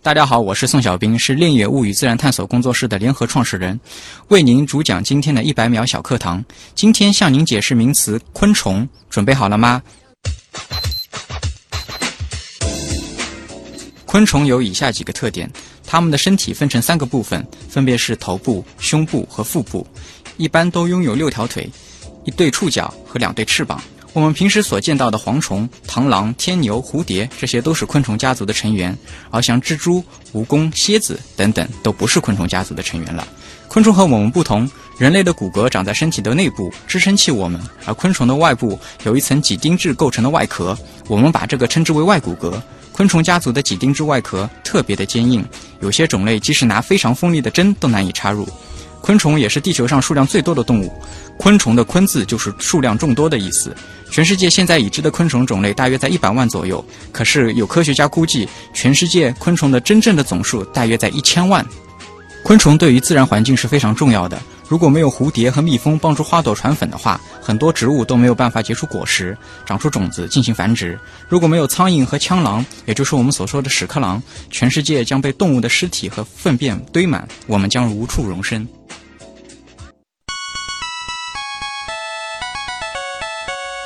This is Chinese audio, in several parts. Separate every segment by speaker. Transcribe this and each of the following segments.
Speaker 1: 大家好，我是宋小兵，是恋野物语自然探索工作室的联合创始人，为您主讲今天的一百秒小课堂。今天向您解释名词昆虫，准备好了吗？昆虫有以下几个特点：它们的身体分成三个部分，分别是头部、胸部和腹部，一般都拥有六条腿、一对触角和两对翅膀。我们平时所见到的蝗虫、螳螂、天牛、蝴蝶，这些都是昆虫家族的成员。而像蜘蛛、蜈蚣、蝎子等等，都不是昆虫家族的成员了。昆虫和我们不同，人类的骨骼长在身体的内部，支撑起我们；而昆虫的外部有一层几丁质构成的外壳，我们把这个称之为外骨骼。昆虫家族的几丁质外壳特别的坚硬，有些种类即使拿非常锋利的针都难以插入。昆虫也是地球上数量最多的动物。昆虫的“昆”字就是数量众多的意思。全世界现在已知的昆虫种类大约在一百万左右，可是有科学家估计，全世界昆虫的真正的总数大约在一千万。昆虫对于自然环境是非常重要的。如果没有蝴蝶和蜜蜂帮助花朵传粉的话，很多植物都没有办法结出果实、长出种子进行繁殖。如果没有苍蝇和蜣螂，也就是我们所说的屎壳郎，全世界将被动物的尸体和粪便堆满，我们将无处容身。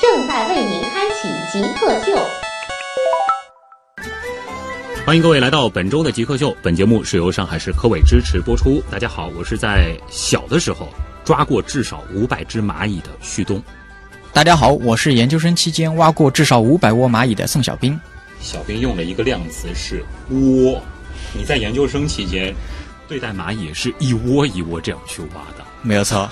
Speaker 2: 正在为您开启极客秀。
Speaker 3: 欢迎各位来到本周的极客秀。本节目是由上海市科委支持播出。大家好，我是在小的时候抓过至少五百只蚂蚁的旭东。
Speaker 1: 大家好，我是研究生期间挖过至少五百窝蚂蚁的宋小兵。
Speaker 3: 小兵用了一个量词是窝。你在研究生期间对待蚂蚁是一窝一窝这样去挖的。
Speaker 1: 没有错，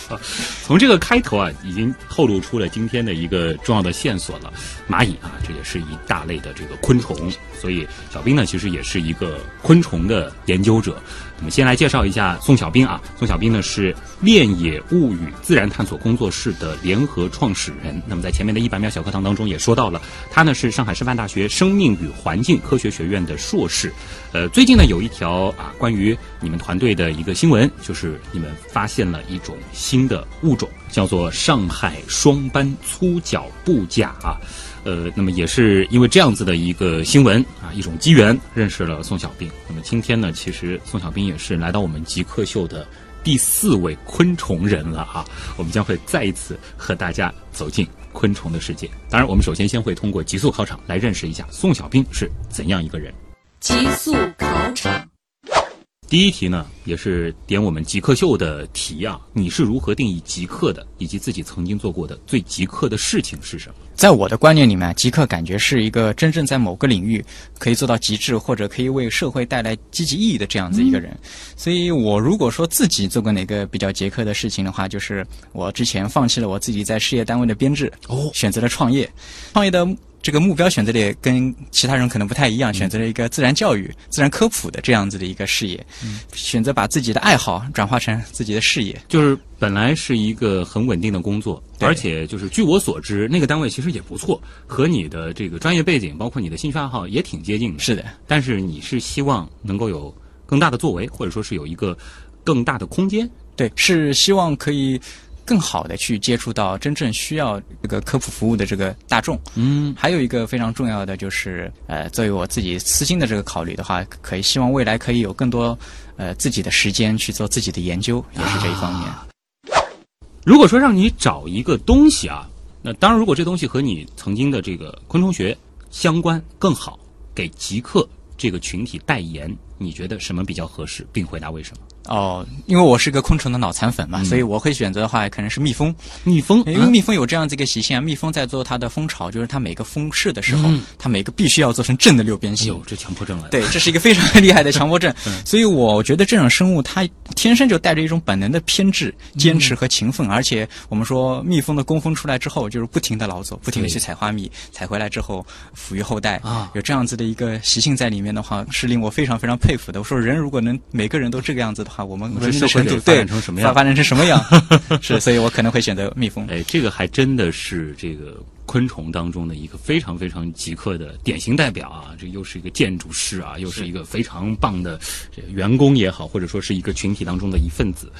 Speaker 3: 从这个开头啊，已经透露出了今天的一个重要的线索了。蚂蚁啊，这也是一大类的这个昆虫，所以小兵呢，其实也是一个昆虫的研究者。那么，先来介绍一下宋小兵啊。宋小兵呢是恋野物语自然探索工作室的联合创始人。那么，在前面的一百秒小课堂当中也说到了，他呢是上海师范大学生命与环境科学学院的硕士。呃，最近呢有一条啊关于你们团队的一个新闻，就是你们发现了一种新的物种，叫做上海双斑粗脚布甲啊。呃，那么也是因为这样子的一个新闻啊，一种机缘认识了宋小兵。那么今天呢，其实宋小兵也是来到我们极客秀的第四位昆虫人了啊。我们将会再一次和大家走进昆虫的世界。当然，我们首先先会通过极速考场来认识一下宋小兵是怎样一个人。
Speaker 4: 极速考。
Speaker 3: 第一题呢，也是点我们极客秀的题啊，你是如何定义极客的，以及自己曾经做过的最极客的事情是什么？
Speaker 1: 在我的观念里面，极客感觉是一个真正在某个领域可以做到极致，或者可以为社会带来积极意义的这样子一个人。所以我如果说自己做过哪个比较极客的事情的话，就是我之前放弃了我自己在事业单位的编制，哦，选择了创业，创业的。这个目标选择的也跟其他人可能不太一样，选择了一个自然教育、自然科普的这样子的一个事业，选择把自己的爱好转化成自己的事业。
Speaker 3: 就是本来是一个很稳定的工作，而且就是据我所知，那个单位其实也不错，和你的这个专业背景，包括你的兴趣爱好也挺接近的。
Speaker 1: 是的，
Speaker 3: 但是你是希望能够有更大的作为，或者说是有一个更大的空间。
Speaker 1: 对，是希望可以。更好的去接触到真正需要这个科普服务的这个大众。嗯，还有一个非常重要的就是，呃，作为我自己私心的这个考虑的话，可以希望未来可以有更多呃自己的时间去做自己的研究，也是这一方面。
Speaker 3: 如果说让你找一个东西啊，那当然，如果这东西和你曾经的这个昆虫学相关更好，给极客这个群体代言，你觉得什么比较合适，并回答为什么？
Speaker 1: 哦，因为我是个昆虫的脑残粉嘛，所以我会选择的话，可能是蜜蜂。
Speaker 3: 蜜蜂，
Speaker 1: 因为蜜蜂有这样子一个习性啊，蜜蜂在做它的蜂巢，就是它每个蜂室的时候，它每个必须要做成正的六边形。
Speaker 3: 哎呦，这强迫症了。
Speaker 1: 对，这是一个非常厉害的强迫症。所以我觉得这种生物它天生就带着一种本能的偏执、坚持和勤奋，而且我们说蜜蜂的工蜂出来之后，就是不停的劳作，不停的去采花蜜，采回来之后抚育后代
Speaker 3: 啊
Speaker 1: 有这样子的一个习性在里面的话，是令我非常非常佩服的。我说人如果能每个人都这个样子的话，我们
Speaker 3: 我们
Speaker 1: 文明的程度
Speaker 3: 发
Speaker 1: 对
Speaker 3: 展成什么样
Speaker 1: 发发展成什么样？是，所以我可能会选择蜜蜂。
Speaker 3: 哎，这个还真的是这个昆虫当中的一个非常非常极客的典型代表啊！这又是一个建筑师啊，又是一个非常棒的这员工也好，或者说是一个群体当中的一份子。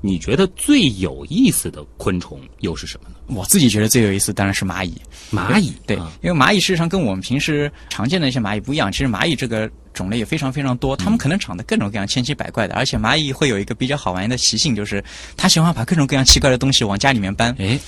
Speaker 3: 你觉得最有意思的昆虫又是什么呢？
Speaker 1: 我自己觉得最有意思当然是蚂蚁。
Speaker 3: 蚂蚁，
Speaker 1: 对
Speaker 3: 啊，
Speaker 1: 因为蚂蚁事实上跟我们平时常见的一些蚂蚁不一样，其实蚂蚁这个种类也非常非常多，它们可能长得各种各样、千奇百怪的，而且蚂蚁会有一个比较好玩的习性，就是它喜欢把各种各样奇怪的东西往家里面搬，
Speaker 3: 哎，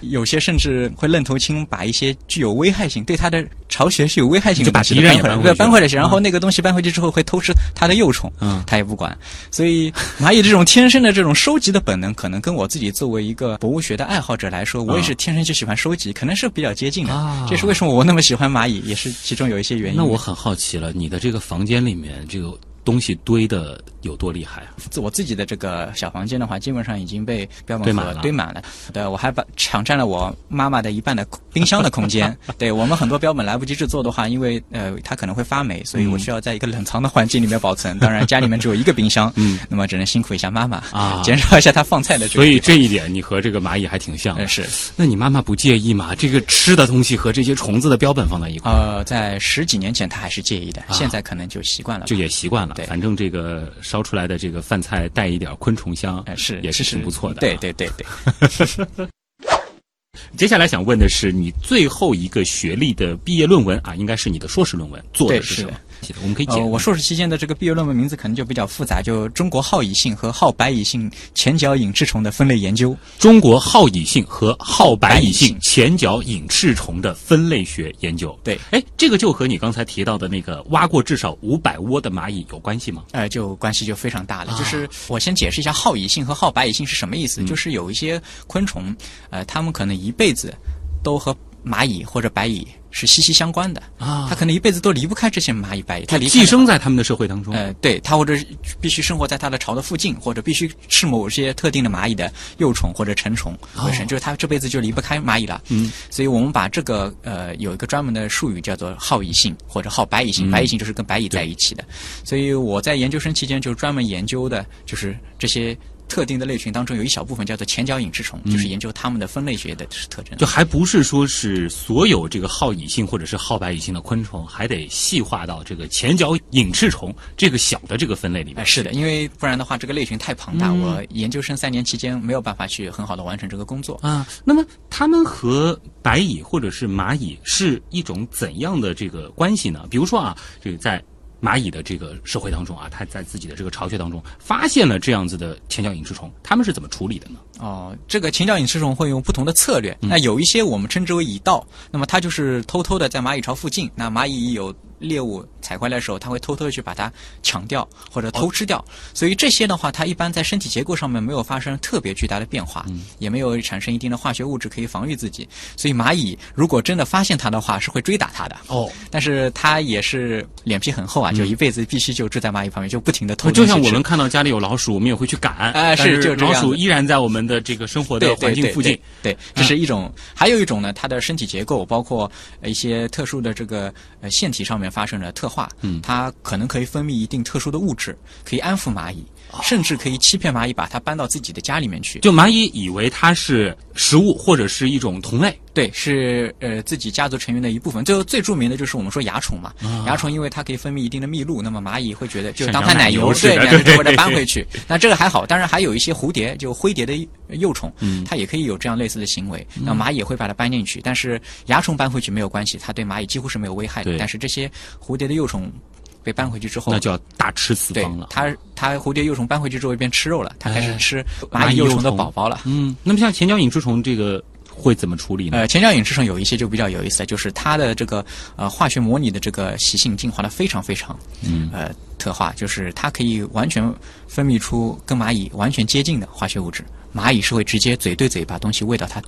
Speaker 1: 有些甚至会愣头青把一些具有危害性、对它的巢穴是有危害性的
Speaker 3: 就把
Speaker 1: 东西
Speaker 3: 搬回
Speaker 1: 来，对搬回来然后那个东西搬回去之后会偷吃它的幼虫，
Speaker 3: 嗯。
Speaker 1: 它也不管，所以蚂蚁这种天生的这种收集的本能，可能跟我自己作为一个博物学的爱好者来说，我也是天生就喜欢收集，可能是比较接近的。
Speaker 3: 啊。
Speaker 1: 这是为什么我那么喜欢蚂蚁，也是其中有一些原因。
Speaker 3: 那我很好奇了，你的这个房间里面这个东西堆的有多厉害啊？
Speaker 1: 自我自己的这个小房间的话，基本上已经被标本盒
Speaker 3: 堆满了。
Speaker 1: 对，我还把抢占了我妈妈的一半的冰箱的空间。对我们很多标本来不及制作的话，因为呃它可能会发霉，所以我需要在一个冷藏的环境里面保存。当然家里面只有一个冰箱，
Speaker 3: 嗯，
Speaker 1: 那么只能辛苦一下妈妈
Speaker 3: 啊
Speaker 1: 减少一下她放菜的。
Speaker 3: 所以这一点你和这个蚂蚁还挺像
Speaker 1: 是
Speaker 3: 那你妈妈不介意吗？这个吃的东西和这些虫子的标本放在一块儿，
Speaker 1: 呃，在十几年前她还是介意的，现在可能就习惯了。
Speaker 3: 就也习惯了。
Speaker 1: 对
Speaker 3: 反正这个烧出来的这个饭菜带一点昆虫香，
Speaker 1: 哎是
Speaker 3: 也是
Speaker 1: 是
Speaker 3: 挺不错的。啊
Speaker 1: 对。对对对。
Speaker 3: 接下来想问的是，你最后一个学历的毕业论文啊，应该是你的硕士论文，做的
Speaker 1: 是
Speaker 3: 什么？我们可以
Speaker 1: 呃，我硕士期间的这个毕业论文名字可能就比较复杂，就中国好蚁性和好白蚁性前脚隐翅虫的分类研究。
Speaker 3: 中国好蚁性和好白蚁性前脚隐翅虫的分类学研究。
Speaker 1: 对，
Speaker 3: 哎，这个就和你刚才提到的那个挖过至少五百窝的蚂蚁有关系吗？
Speaker 1: 呃，就关系就非常大了。
Speaker 3: 啊
Speaker 1: 就是我先解释一下好蚁性和好白蚁性是什么意思。
Speaker 3: 嗯
Speaker 1: 就是有一些昆虫，呃，它们可能一辈子都和蚂蚁或者白蚁是息息相关的
Speaker 3: 啊
Speaker 1: 它可能一辈子都离不开这些蚂蚁白蚁，它
Speaker 3: 寄生在他们的社会当中。
Speaker 1: 呃，对，它或者必须生活在它的巢的附近，或者必须吃某些特定的蚂蚁的幼虫或者成虫为生，就是它这辈子就离不开蚂蚁了。
Speaker 3: 嗯，
Speaker 1: 所以我们把这个呃有一个专门的术语叫做好蚁性或者好白蚁性，白蚁性就是跟白蚁在一起的。所以我在研究生期间就专门研究的就是这些。特定的类群当中有一小部分叫做前脚隐翅虫，就是研究它们的分类学的特征。
Speaker 3: 就还不是说是所有这个好蚁性或者是好白蚁性的昆虫，还得细化到这个前脚隐翅虫这个小的这个分类里面。
Speaker 1: 哎，是的，因为不然的话，这个类群太庞大，我研究生三年期间没有办法去很好的完成这个工作。
Speaker 3: 啊，那么它们和白蚁或者是蚂蚁是一种怎样的这个关系呢？比如说啊，这个在蚂蚁的这个社会当中啊，它在自己的这个巢穴当中发现了这样子的前脚隐翅虫，它们是怎么处理的呢？
Speaker 1: 哦，这个前脚隐翅虫会用不同的策略。
Speaker 3: 嗯
Speaker 1: 那有一些我们称之为蚁盗，那么它就是偷偷的在蚂蚁巢附近，那蚂蚁有猎物采回来的时候，它会偷偷的去把它抢掉或者偷吃掉。所以这些的话，它一般在身体结构上面没有发生特别巨大的变化，
Speaker 3: 嗯
Speaker 1: 也没有产生一定的化学物质可以防御自己。所以蚂蚁如果真的发现它的话，是会追打它的。
Speaker 3: 哦，
Speaker 1: 但是它也是脸皮很厚啊，就一辈子必须就住在蚂蚁旁边，就不停的偷。
Speaker 3: 就像我们看到家里有老鼠，我们也会去赶，
Speaker 1: 哎是就
Speaker 3: 老鼠依然在我们的这个生活的环境附近。
Speaker 1: 对，这是一种。还有一种呢，它的身体结构包括呃一些特殊的这个呃腺体上面发生了特化，
Speaker 3: 嗯
Speaker 1: 它可能可以分泌一定特殊的物质，可以安抚蚂蚁，
Speaker 3: 哦
Speaker 1: 甚至可以欺骗蚂蚁，把它搬到自己的家里面去。
Speaker 3: 就蚂蚁以为它是食物或者是一种同类，
Speaker 1: 对，是呃自己家族成员的一部分。最后最著名的就是我们说蚜虫嘛，蚜虫因为它可以分泌一定的蜜露，那么蚂蚁会觉得就当它奶
Speaker 3: 油
Speaker 1: 油，对，
Speaker 3: 似的
Speaker 1: 然后就把它搬回去。那这个还好，当然还有一些蝴蝶，就灰蝶的幼虫，嗯它也可以有这样类似的行为。那蚂蚁也会把它搬进去，但是蚜虫搬回去没有关系，它对蚂蚁几乎是没有危害的。但是这些蝴蝶的幼虫被搬回去之后，
Speaker 3: 那就要大吃四方了。
Speaker 1: 它它蝴蝶幼虫搬回去之后变吃肉了，它开
Speaker 3: 哎
Speaker 1: 始吃
Speaker 3: 蚂蚁
Speaker 1: 幼虫的宝宝了。
Speaker 3: 嗯，那么像前脚隐翅虫这个会怎么处理呢？
Speaker 1: 呃，前脚影翅虫有一些就比较有意思，就是它的这个呃化学模拟的这个习性进化的非常非常
Speaker 3: 嗯
Speaker 1: 呃特化，就是它可以完全分泌出跟蚂蚁完全接近的化学物质。蚂蚁是会直接嘴对嘴把东西喂到它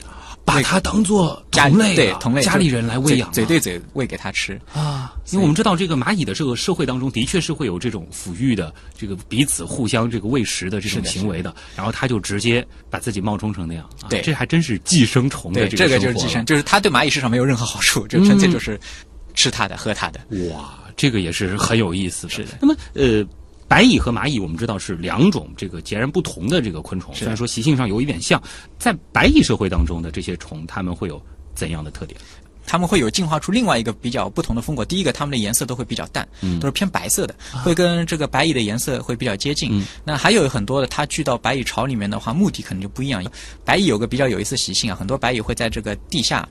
Speaker 3: 把它当做同类啊
Speaker 1: 对同类
Speaker 3: 家里人来喂养啊
Speaker 1: 嘴嘴对嘴喂给它吃。
Speaker 3: 啊，因为我们知道这个蚂蚁的这个社会当中的确是会有这种抚育的，这个彼此互相这个喂食的这种行为的，然后它就直接把自己冒充成那样，啊、
Speaker 1: 对
Speaker 3: 这还真是寄生虫的，
Speaker 1: 这
Speaker 3: 个
Speaker 1: 就是寄生，就是它对蚂蚁市场没有任何好处，就纯粹就是吃它的、喝它的。
Speaker 3: 哇，这个也是很有意思的。
Speaker 1: 是的
Speaker 3: 那么呃。白蚁和蚂蚁，我们知道是两种这个截然不同的这个昆虫，虽然说习性上有一点像，在白蚁社会当中的这些虫，它们会有怎样的特点？
Speaker 1: 它们会有进化出另外一个比较不同的风格。第一个，它们的颜色都会比较淡，
Speaker 3: 嗯
Speaker 1: 都是偏白色的，会跟这个白蚁的颜色会比较接近。
Speaker 3: 嗯
Speaker 1: 那还有很多的，它聚到白蚁巢里面的话，目的可能就不一样。白蚁有个比较有意思的习性啊，很多白蚁会在这个地下。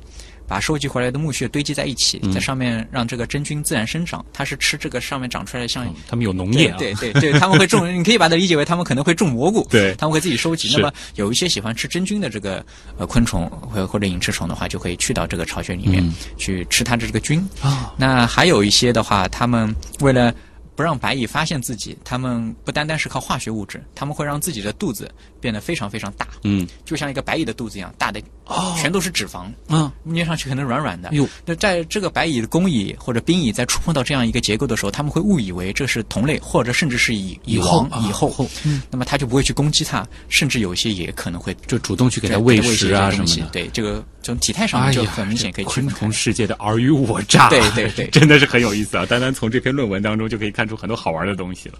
Speaker 1: 把收集回来的木屑堆积在一起，
Speaker 3: 嗯
Speaker 1: 在上面让这个真菌自然生长。它是吃这个上面长出来的像
Speaker 3: 嗯它们有农业啊，
Speaker 1: 对对对，他们会种，你可以把它理解为他们可能会种蘑菇，
Speaker 3: 对
Speaker 1: 他们会自己收集。那么有一些喜欢吃真菌的这个呃昆虫或或者隐翅虫的话，就可以去到这个巢穴里面、
Speaker 3: 嗯
Speaker 1: 去吃它的这个菌。
Speaker 3: 啊，
Speaker 1: 那还有一些的话，他们为了不让白蚁发现自己，它们不单单是靠化学物质，它们会让自己的肚子变得非常非常大，
Speaker 3: 嗯
Speaker 1: 就像一个白蚁的肚子一样，大的
Speaker 3: 哦
Speaker 1: 全都是脂肪。
Speaker 3: 嗯，
Speaker 1: 捏上去可能软软的。
Speaker 3: 哟
Speaker 1: 那在这个白蚁的工蚁或者兵蚁在触碰到这样一个结构的时候，他们会误以为这是同类，或者甚至是蚁蚁王、
Speaker 3: 啊
Speaker 1: 蚁后。
Speaker 3: 嗯
Speaker 1: 那么他就不会去攻击它，甚至有些也可能会
Speaker 3: 就主动去给它喂
Speaker 1: 喂
Speaker 3: 食啊什么的。
Speaker 1: 对，这个从体态上面就很明显可以
Speaker 3: 这昆虫。世界的尔虞我诈，
Speaker 1: 对对对
Speaker 3: 真的是很有意思啊！单单从这篇论文当中就可以看出很多好玩的东西了。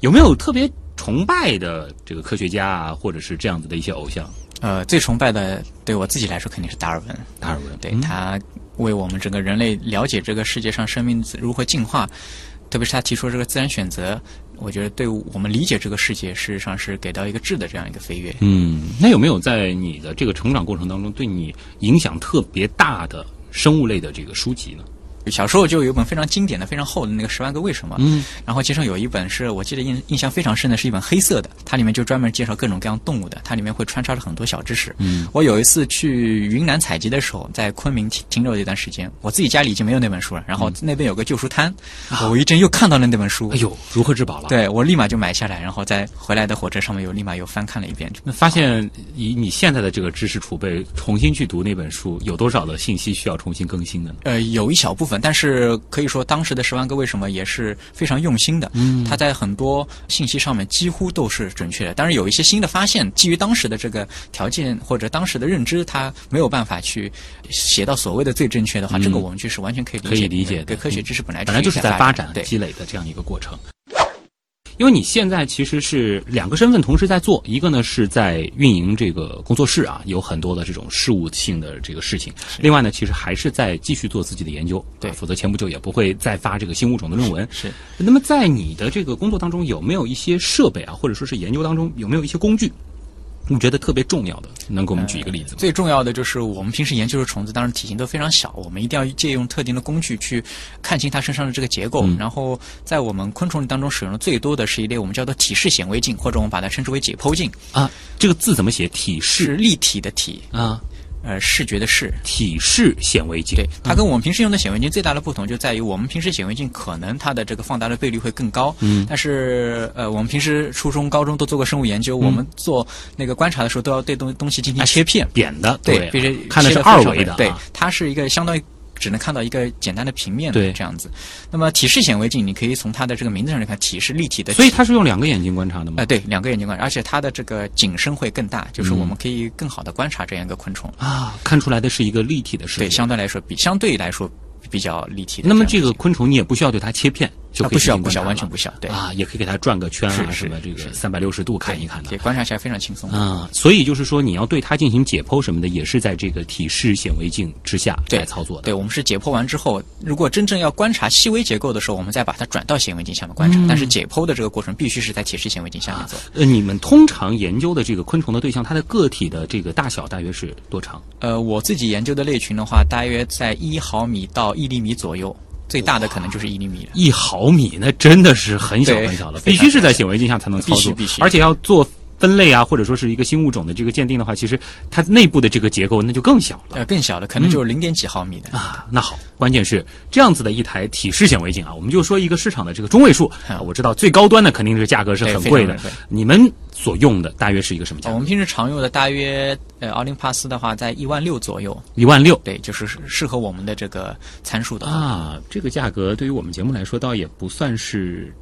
Speaker 3: 有没有特别崇拜的这个科学家啊，或者是这样子的一些偶像？
Speaker 1: 呃，最崇拜的对我自己来说肯定是达尔文。
Speaker 3: 达尔文，
Speaker 1: 对、
Speaker 3: 嗯
Speaker 1: 他为我们整个人类了解这个世界上生命如何进化，特别是他提出这个自然选择，我觉得对我们理解这个世界，事实上是给到一个质的这样一个飞跃。
Speaker 3: 嗯，那有没有在你的这个成长过程当中，对你影响特别大的生物类的这个书籍呢？
Speaker 1: 小时候就有一本非常经典的、非常厚的那个《十万个为什么》，
Speaker 3: 嗯，
Speaker 1: 然后其中有一本是我记得印印象非常深的，是一本黑色的，它里面就专门介绍各种各样动物的，它里面会穿插着很多小知识。
Speaker 3: 嗯，
Speaker 1: 我有一次去云南采集的时候，在昆明停停留了一段时间，我自己家里已经没有那本书了，然后那边有个旧书摊，我无意间又看到了那本书，
Speaker 3: 哎呦，如获至宝了。，
Speaker 1: 对我立马就买下来，然后在回来的火车上面又立马又翻看了一遍。
Speaker 3: 那发现以你现在的这个知识储备，重新去读那本书，有多少的信息需要重新更新的呢？
Speaker 1: 呃，有一小部分，但是可以说当时的《十万个为什么》也是非常用心的。嗯，它在很多信息上面几乎都是准确的。当然，有一些新的发现，基于当时的这个条件或者当时的认知，它没有办法去写到所谓的最正确的话，这个我们就是完全可以理解。
Speaker 3: 可以理解的
Speaker 1: 对科学知识本来
Speaker 3: 本来就是在
Speaker 1: 发
Speaker 3: 发展。积累的这样一个过程。因为你现在其实是两个身份同时在做，一个呢是在运营这个工作室啊，有很多的这种事务性的这个事情；另外呢，其实还是在继续做自己的研究，
Speaker 1: 对
Speaker 3: 啊否则前不久也不会再发这个新物种的论文。
Speaker 1: 是。
Speaker 3: 那么在你的这个工作当中，有没有一些设备啊，或者说是研究当中有没有一些工具，你觉得特别重要的？能给我们举一个例子吗？
Speaker 1: 最重要的就是我们平时研究的虫子，当然体型都非常小，我们一定要借用特定的工具去看清它身上的这个结构。
Speaker 3: 嗯
Speaker 1: 然后在我们昆虫当中使用的最多的是一类我们叫做体式显微镜，或者我们把它称之为解剖镜，
Speaker 3: 啊，这个字怎么写？体式
Speaker 1: 立体的体，
Speaker 3: 啊，
Speaker 1: 呃，视觉的视。
Speaker 3: 体式显微镜。
Speaker 1: 对，它跟我们平时用的显微镜最大的不同就在于，我们平时显微镜可能它的这个放大的倍率会更高，
Speaker 3: 嗯
Speaker 1: 但是呃，我们平时初中、高中都做过生物研究，我们做那个观察的时候都要对东东西进行切片，
Speaker 3: 扁的，
Speaker 1: 对，必须
Speaker 3: 看的是二维的啊，
Speaker 1: 对，它是一个相当于只能看到一个简单的平面
Speaker 3: 对
Speaker 1: 的这样子。那么体式显微镜，你可以从它的这个名字上来看，体是立体的体，
Speaker 3: 所以它是用两个眼睛观察的吗？
Speaker 1: 呃对两个眼睛观察，而且它的这个景深会更大，就是
Speaker 3: 嗯
Speaker 1: 我们可以更好的观察这样一个昆虫。
Speaker 3: 啊，看出来的是一个立体的。
Speaker 1: 对，相对来说比相对来说比较立体的
Speaker 3: 那么这个昆虫你也不需要对它切片，就
Speaker 1: 不需要不需要完全不需要，对，
Speaker 3: 啊，也可以给它转个圈啊什么这个
Speaker 1: 是
Speaker 3: 三百六十度看一看的
Speaker 1: 也。观察起来非常轻松。
Speaker 3: 啊，所以就是说，你要对它进行解剖什么的，也是在这个体式显微镜之下
Speaker 1: 对
Speaker 3: 来操作的。
Speaker 1: 对，我们是解剖完之后，如果真正要观察细微结构的时候，我们再把它转到显微镜下面观察。
Speaker 3: 嗯
Speaker 1: 但是解剖的这个过程必须是在体式显微镜下面做。
Speaker 3: 呃，你们通常研究的这个昆虫的对象，它的个体的这个大小大约是多长？
Speaker 1: 呃，我自己研究的类群的话，大约在一毫米到一厘米左右，最大的可能就是一厘米了。
Speaker 3: 一毫米，那真的是很小很小了，必须是在显微镜下才能操作，
Speaker 1: 必须必须。
Speaker 3: 而且要做分类啊，或者说是一个新物种的这个鉴定的话，其实它内部的这个结构那就更小了。
Speaker 1: 呃，更小的可能就是零点几毫米的。
Speaker 3: 啊，那好，关键是这样子的一台体式显微镜啊，我们就说一个市场的这个中位数。
Speaker 1: 嗯
Speaker 3: 啊我知道最高端的肯定是价格是很贵的你们所用的大约是一个什么价格？
Speaker 1: 我们平时常用的大约呃奥林帕斯的话在一万六左右，
Speaker 3: 一万六。
Speaker 1: 对，就是适合我们的这个参数的话。
Speaker 3: 啊，这个价格对于我们节目来说倒也不算是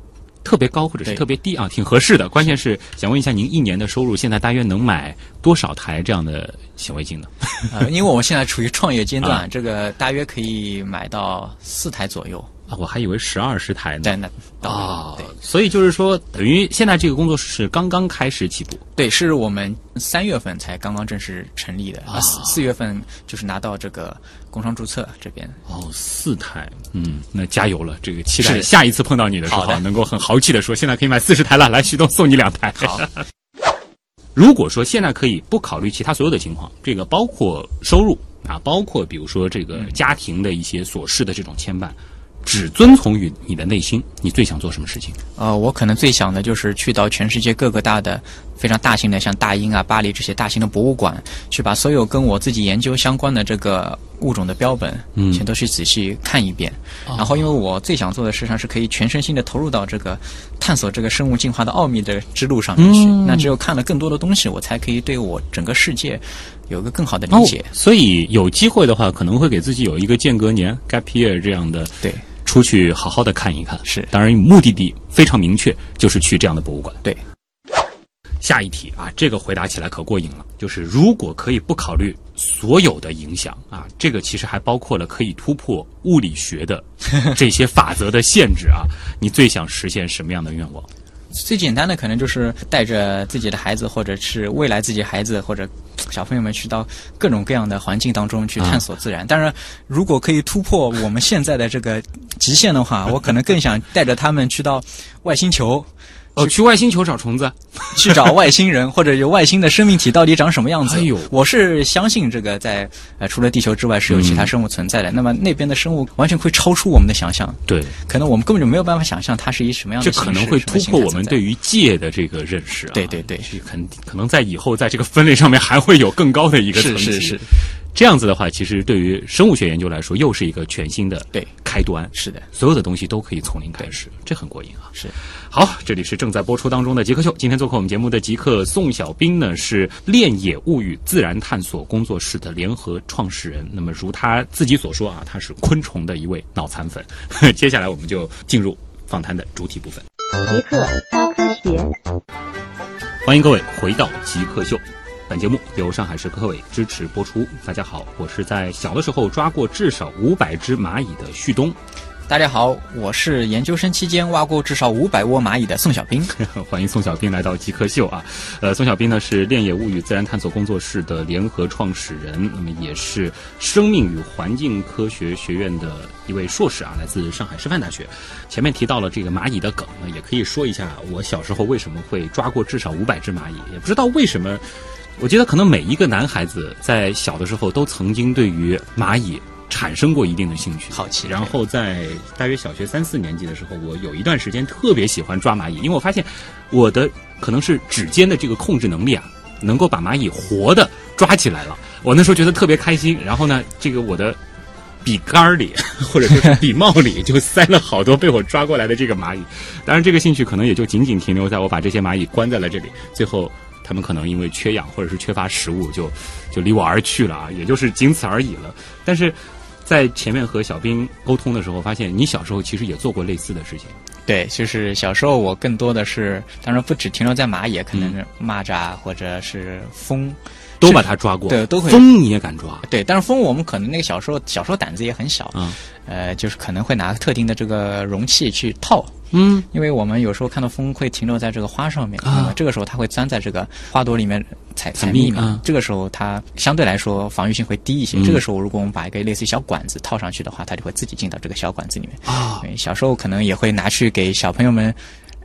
Speaker 3: 特别高或者是特别低啊，挺合适的。关键是想问一下，您一年的收入现在大约能买多少台这样的显微镜呢？
Speaker 1: 呃，因为我们现在处于创业阶段，
Speaker 3: 啊
Speaker 1: 这个大约可以买到四台左右。
Speaker 3: 啊，我还以为十二十台呢。
Speaker 1: 在那
Speaker 3: 啊
Speaker 1: 对，
Speaker 3: 所以就是说，等于现在这个工作室是刚刚开始起步。
Speaker 1: 对，是我们三月份才刚刚正式成立的，啊，四四月份就是拿到这个工商注册这边。
Speaker 3: 哦，四台，嗯，那加油了！这个期待下一次碰到你的时候能够很豪气的说，现在可以买四十台了，来，徐东送你两台。
Speaker 1: 好，
Speaker 3: 如果说现在可以不考虑其他所有的情况，这个包括收入啊，包括比如说这个家庭的一些琐事的这种牵绊，只遵从于你的内心，你最想做什么事情？
Speaker 1: 呃，我可能最想的就是去到全世界各个大的、非常大型的，像大英啊、巴黎这些大型的博物馆，去把所有跟我自己研究相关的这个物种的标本，
Speaker 3: 嗯
Speaker 1: 全都去仔细看一遍。然后，因为我最想做的事实上是可以全身心的投入到这个探索这个生物进化的奥秘的之路上面去。那只有看了更多的东西，我才可以对我整个世界有个更好的理解。
Speaker 3: 所以有机会的话，可能会给自己有一个间隔年 gap year 这样的，
Speaker 1: 对
Speaker 3: 出去好好的看一看。
Speaker 1: 是
Speaker 3: 当然目的地非常明确，就是去这样的博物馆。
Speaker 1: 对，
Speaker 3: 下一题啊，这个回答起来可过瘾了。就是如果可以不考虑所有的影响啊，这个其实还包括了可以突破物理学的这些法则的限制啊，你最想实现什么样的愿望？
Speaker 1: 最简单的可能就是带着自己的孩子，或者是未来自己孩子或者小朋友们去到各种各样的环境当中去探索自然。当然，如果可以突破我们现在的这个极限的话，我可能更想带着他们去到外星球。
Speaker 3: 哦，去外星球找虫子，
Speaker 1: 去找外星人或者有外星的生命体到底长什么样子？
Speaker 3: 哎呦
Speaker 1: 我是相信这个在呃除了地球之外是有其他生物存在的。那么那边的生物完全会超出我们的想象，
Speaker 3: 对，
Speaker 1: 可能我们根本就没有办法想象它是以什么样的
Speaker 3: 这可能会突破我们对
Speaker 1: 于
Speaker 3: 于界的这个认识啊。
Speaker 1: 对对对
Speaker 3: 这肯可能在以后在这个分类上面还会有更高的一个层级。
Speaker 1: 是是是，
Speaker 3: 这样子的话，其实对于生物学研究来说，又是一个全新的
Speaker 1: 对
Speaker 3: 开端。
Speaker 1: 是的，
Speaker 3: 所有的东西都可以从零开始，这很过瘾啊！
Speaker 1: 是。
Speaker 3: 好，这里是正在播出当中的极客秀。今天做客我们节目的极客宋小兵呢，是恋野物语自然探索工作室的联合创始人。那么，如他自己所说啊，他是昆虫的一位脑残粉。接下来，我们就进入访谈的主体部分。
Speaker 5: 极客高科学。
Speaker 3: 欢迎各位回到极客秀。本节目由上海市科委支持播出。大家好，我是在小的时候抓过至少五百只蚂蚁的旭东。
Speaker 1: 大家好，我是研究生期间挖过至少五百窝蚂蚁的宋小兵。
Speaker 3: 欢迎宋小兵来到极客秀啊！呃，宋小兵呢是恋野物语自然探索工作室的联合创始人，那么也是生命与环境科学学院的一位硕士啊，来自上海师范大学。前面提到了这个蚂蚁的梗呢，也可以说一下我小时候为什么会抓过至少五百只蚂蚁，也不知道为什么。我觉得可能每一个男孩子在小的时候都曾经对于蚂蚁产生过一定的兴趣、
Speaker 1: 好奇
Speaker 3: 然后在大约小学三四年级的时候，我有一段时间特别喜欢抓蚂蚁，因为我发现我的可能是指尖的这个控制能力啊，能够把蚂蚁活的抓起来了。我那时候觉得特别开心。然后呢，这个我的笔杆儿里 或者说是笔帽里就塞了好多被我抓过来的这个蚂蚁。当然，这个兴趣可能也就仅仅停留在我把这些蚂蚁关在了这里，最后。他们可能因为缺氧或者是缺乏食物就，就离我而去了啊，也就是仅此而已了。但是在前面和小兵沟通的时候，发现你小时候其实也做过类似的事情。
Speaker 1: 对，就是小时候我更多的是，当然不止停留在蚂蚁，可能是蚂蚱或者是蜂，
Speaker 3: 都把它抓过，
Speaker 1: 对都会
Speaker 3: 蜂你也敢抓？
Speaker 1: 对，但是蜂我们可能那个小时候小时候胆子也很小，
Speaker 3: 嗯，
Speaker 1: 呃，就是可能会拿特定的这个容器去套，
Speaker 3: 嗯，
Speaker 1: 因为我们有时候看到蜂会停留在这个花上面，
Speaker 3: 啊
Speaker 1: 那么这个时候它会钻在这个花朵里面采
Speaker 3: 采
Speaker 1: 采蜜嘛，
Speaker 3: 啊
Speaker 1: 这个时候它相对来说防御性会低一些。
Speaker 3: 嗯
Speaker 1: 这个时候如果我们把一个类似于小管子套上去的话，它就会自己进到这个小管子里面。
Speaker 3: 啊，
Speaker 1: 对小时候可能也会拿去给小朋友们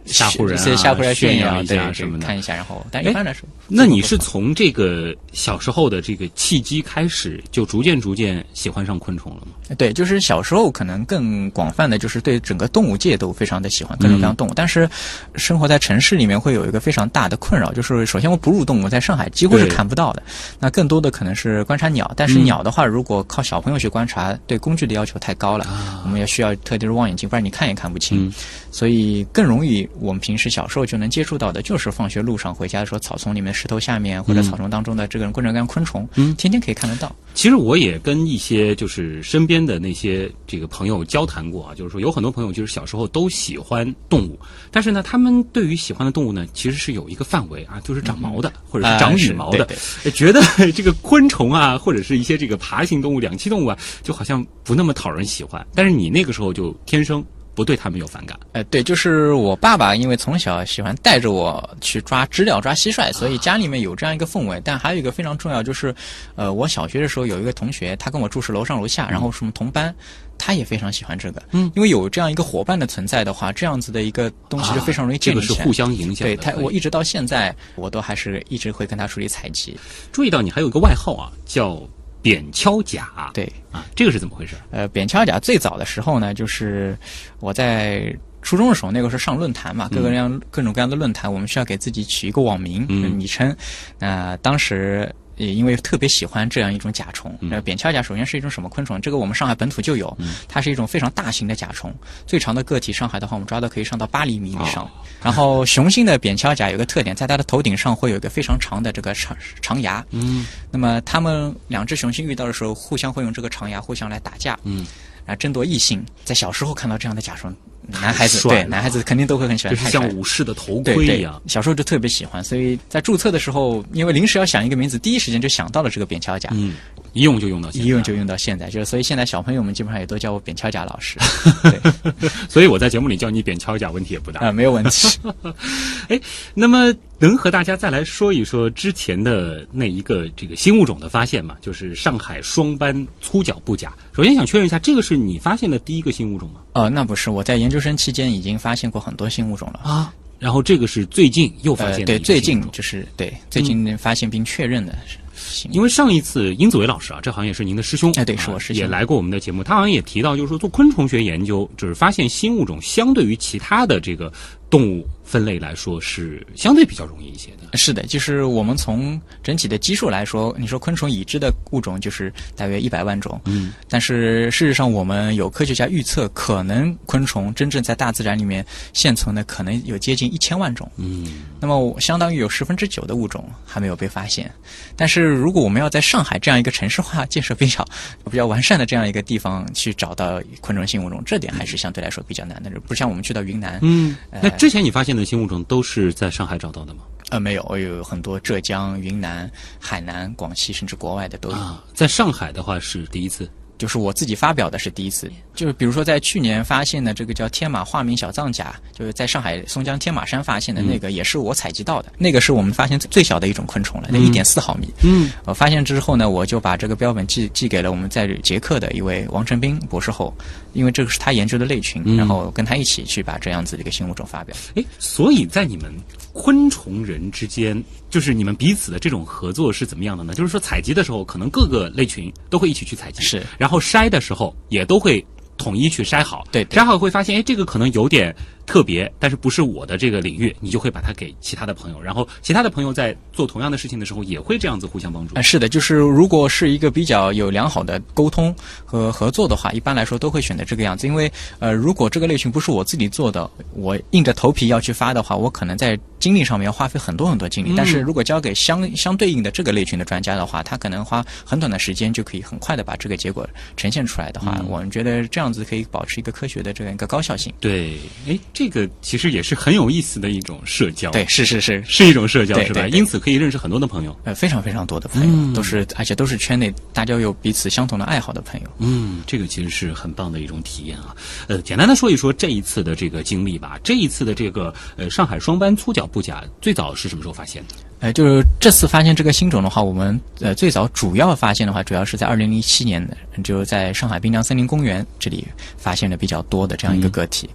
Speaker 3: 吓唬人啊
Speaker 1: 吓唬人
Speaker 3: 炫耀一下什么的。
Speaker 1: 看一下，然后但
Speaker 3: 哎
Speaker 1: 一般来说，
Speaker 3: 那你是从这个小时候的这个契机开始，就逐渐逐渐喜欢上昆虫了吗？
Speaker 1: 对，就是小时候可能更广泛的就是对整个动物界都非常的喜欢各种各样的动物，但是生活在城市里面会有一个非常大的困扰，就是首先我哺乳动物在上海几乎是看不到的，那更多的可能是观察鸟，但是
Speaker 3: 嗯。
Speaker 1: 鸟的话，如果靠小朋友去观察，对工具的要求太高了，我们也需要特定的望远镜，不然你看也看不清，
Speaker 3: 嗯。
Speaker 1: 所以更容易我们平时小时候就能接触到的，就是放学路上回家的时候，草丛里面石头下面或者草丛当中的这个各种各样昆虫，
Speaker 3: 嗯。
Speaker 1: 天天可以看得到。
Speaker 3: 其实我也跟一些就是身边的那些这个朋友交谈过啊，就是说有很多朋友就是小时候都喜欢动物，但是呢，他们对于喜欢的动物呢，其实是有一个范围啊，就是长毛的、或者是长羽毛的。觉得这个昆虫啊，或者是一些这个爬行动物、两栖动物啊，就好像不那么讨人喜欢。但是你那个时候就天生不对他们有反感。
Speaker 1: 呃，对，就是我爸爸，因为从小喜欢带着我去抓知了、抓蟋蟀，所以家里面有这样一个氛围。但还有一个非常重要，就是，呃，我小学的时候有一个同学，他跟我住是楼上楼下，然后是我们同班，他也非常喜欢这个。
Speaker 3: 嗯，
Speaker 1: 因为有这样一个伙伴的存在的话，这样子的一个东西就非常容易
Speaker 3: 这
Speaker 1: 建立起来。
Speaker 3: 个是互相影响的。
Speaker 1: 对他，我一直到现在，我都还是一直会跟他出去采集。
Speaker 3: 注意到你还有一个外号啊，叫扁锹甲。
Speaker 1: 对，
Speaker 3: 啊，这个是怎么回事？
Speaker 1: 呃，扁锹甲最早的时候呢，就是我在初中的时候，那个时候上论坛嘛，各个各样、各种各样的论坛，我们需要给自己取一个网名、
Speaker 3: 嗯
Speaker 1: 昵称。那、当时。也因为特别喜欢这样一种甲虫，
Speaker 3: 嗯
Speaker 1: 呃，扁锹甲首先是一种什么昆虫？这个我们上海本土就有，它是一种非常大型的甲虫，最长的个体上海的话，我们抓到可以上到八厘米以上。
Speaker 3: 哦
Speaker 1: 然后雄性的扁锹甲有个特点，在它的头顶上会有一个非常长的这个长长牙，
Speaker 3: 嗯
Speaker 1: 那么它们两只雄性遇到的时候，互相会用这个长牙互相来打架，
Speaker 3: 嗯，
Speaker 1: 啊，争夺异性。在小时候看到这样的甲虫，男孩子对男孩子肯定都会很喜欢，
Speaker 3: 就是像武士的头盔一样。
Speaker 1: 小时候就特别喜欢，所以在注册的时候，因为临时要想一个名字，第一时间就想到了这个扁锹甲，
Speaker 3: 嗯，一用就用到现在。
Speaker 1: 一用就用到现在，就是所以现在小朋友们基本上也都叫我扁锹甲老师，对，
Speaker 3: 所以我在节目里叫你扁锹甲，问题也不大。
Speaker 1: 啊、没有问题。
Speaker 3: 哎，那么能和大家再来说一说之前的那一个这个新物种的发现吗？就是上海双斑粗脚布甲。首先想确认一下，这个是你发现的第一个新物种吗？
Speaker 1: 呃，那不是，我在研究生期间已经发现过很多新物种了。
Speaker 3: 啊，然后这个是最近又发
Speaker 1: 呃，
Speaker 3: 现的
Speaker 1: 对，最。近就是对最近发现并确认的是
Speaker 3: 因为上一次殷子维老师啊，这好像也是您的师兄，
Speaker 1: 哎对
Speaker 3: 啊
Speaker 1: 是我师兄
Speaker 3: 也来过我们的节目。他好像也提到，就是说做昆虫学研究，就是发现新物种，相对于其他的这个动物分类来说，是相对比较容易一些的。
Speaker 1: 是的，就是我们从整体的基数来说，你说昆虫已知的物种就是大约一百万种，
Speaker 3: 嗯，
Speaker 1: 但是事实上我们有科学家预测，可能昆虫真正在大自然里面现存的可能有接近一千万种，
Speaker 3: 嗯，
Speaker 1: 那么相当于有十分之九的物种还没有被发现。但是如果我们要在上海这样一个城市化建设比较比较完善的这样一个地方去找到昆虫新物种，这点还是相对来说比较难的，不像我们去到云南，
Speaker 3: 嗯，
Speaker 1: 呃
Speaker 3: 那之前你发现的新物种都是在上海找到的吗？
Speaker 1: 呃，没有，我有很多浙江、云南、海南、广西，甚至国外的都有。
Speaker 3: 啊，在上海的话是第一次。
Speaker 1: 就是我自己发表的是第一次，就是比如说在去年发现的这个叫天马化名小藏甲，就是在上海松江天马山发现的那个，也是我采集到的，那个是我们发现最最小的一种昆虫了，那一点四毫米。
Speaker 3: 嗯，
Speaker 1: 我发现之后呢，我就把这个标本寄寄给了我们在捷克的一位王成斌博士后，因为这个是他研究的类群，
Speaker 3: 嗯
Speaker 1: 然后跟他一起去把这样子的一个新物种发表。
Speaker 3: 哎，所以在你们昆虫人之间，就是你们彼此的这种合作是怎么样的呢？就是说采集的时候，可能各个类群都会一起去采集，
Speaker 1: 是。
Speaker 3: 然后筛的时候也都会统一去筛好，
Speaker 1: 对对。
Speaker 3: 筛好会发现，哎，这个可能有点特别，但是不是我的这个领域，你就会把它给其他的朋友，然后其他的朋友在做同样的事情的时候，也会这样子互相帮助
Speaker 1: 啊，。是的，就是如果是一个比较有良好的沟通和合作的话，一般来说都会选择这个样子。因为呃，如果这个类群不是我自己做的，我硬着头皮要去发的话，我可能在精力上面要花费很多很多精力。但是如果交给相相对应的这个类群的专家的话，他可能花很短的时间就可以很快的把这个结果呈现出来的话，我们觉得这样子可以保持一个科学的这样一个高效性。
Speaker 3: 对，哎，这个其实也是很有意思的一种社交，
Speaker 1: 对，，是是是，
Speaker 3: 是一种社交，是吧？因此可以认识很多的朋友。
Speaker 1: 呃，非常非常多的朋友，都是而且都是圈内大家有彼此相同的爱好的朋友。
Speaker 3: 嗯，这个其实是很棒的一种体验啊。呃，简单的说一说这一次的这个经历吧。这一次的这个呃上海双斑粗脚布甲最早是什么时候发现的？
Speaker 1: 呃，就是这次发现这个新种的话，我们呃最早主要发现的话，主要是在二零零七年的，就是在上海滨江森林公园这里发现的比较多的这样一个个体。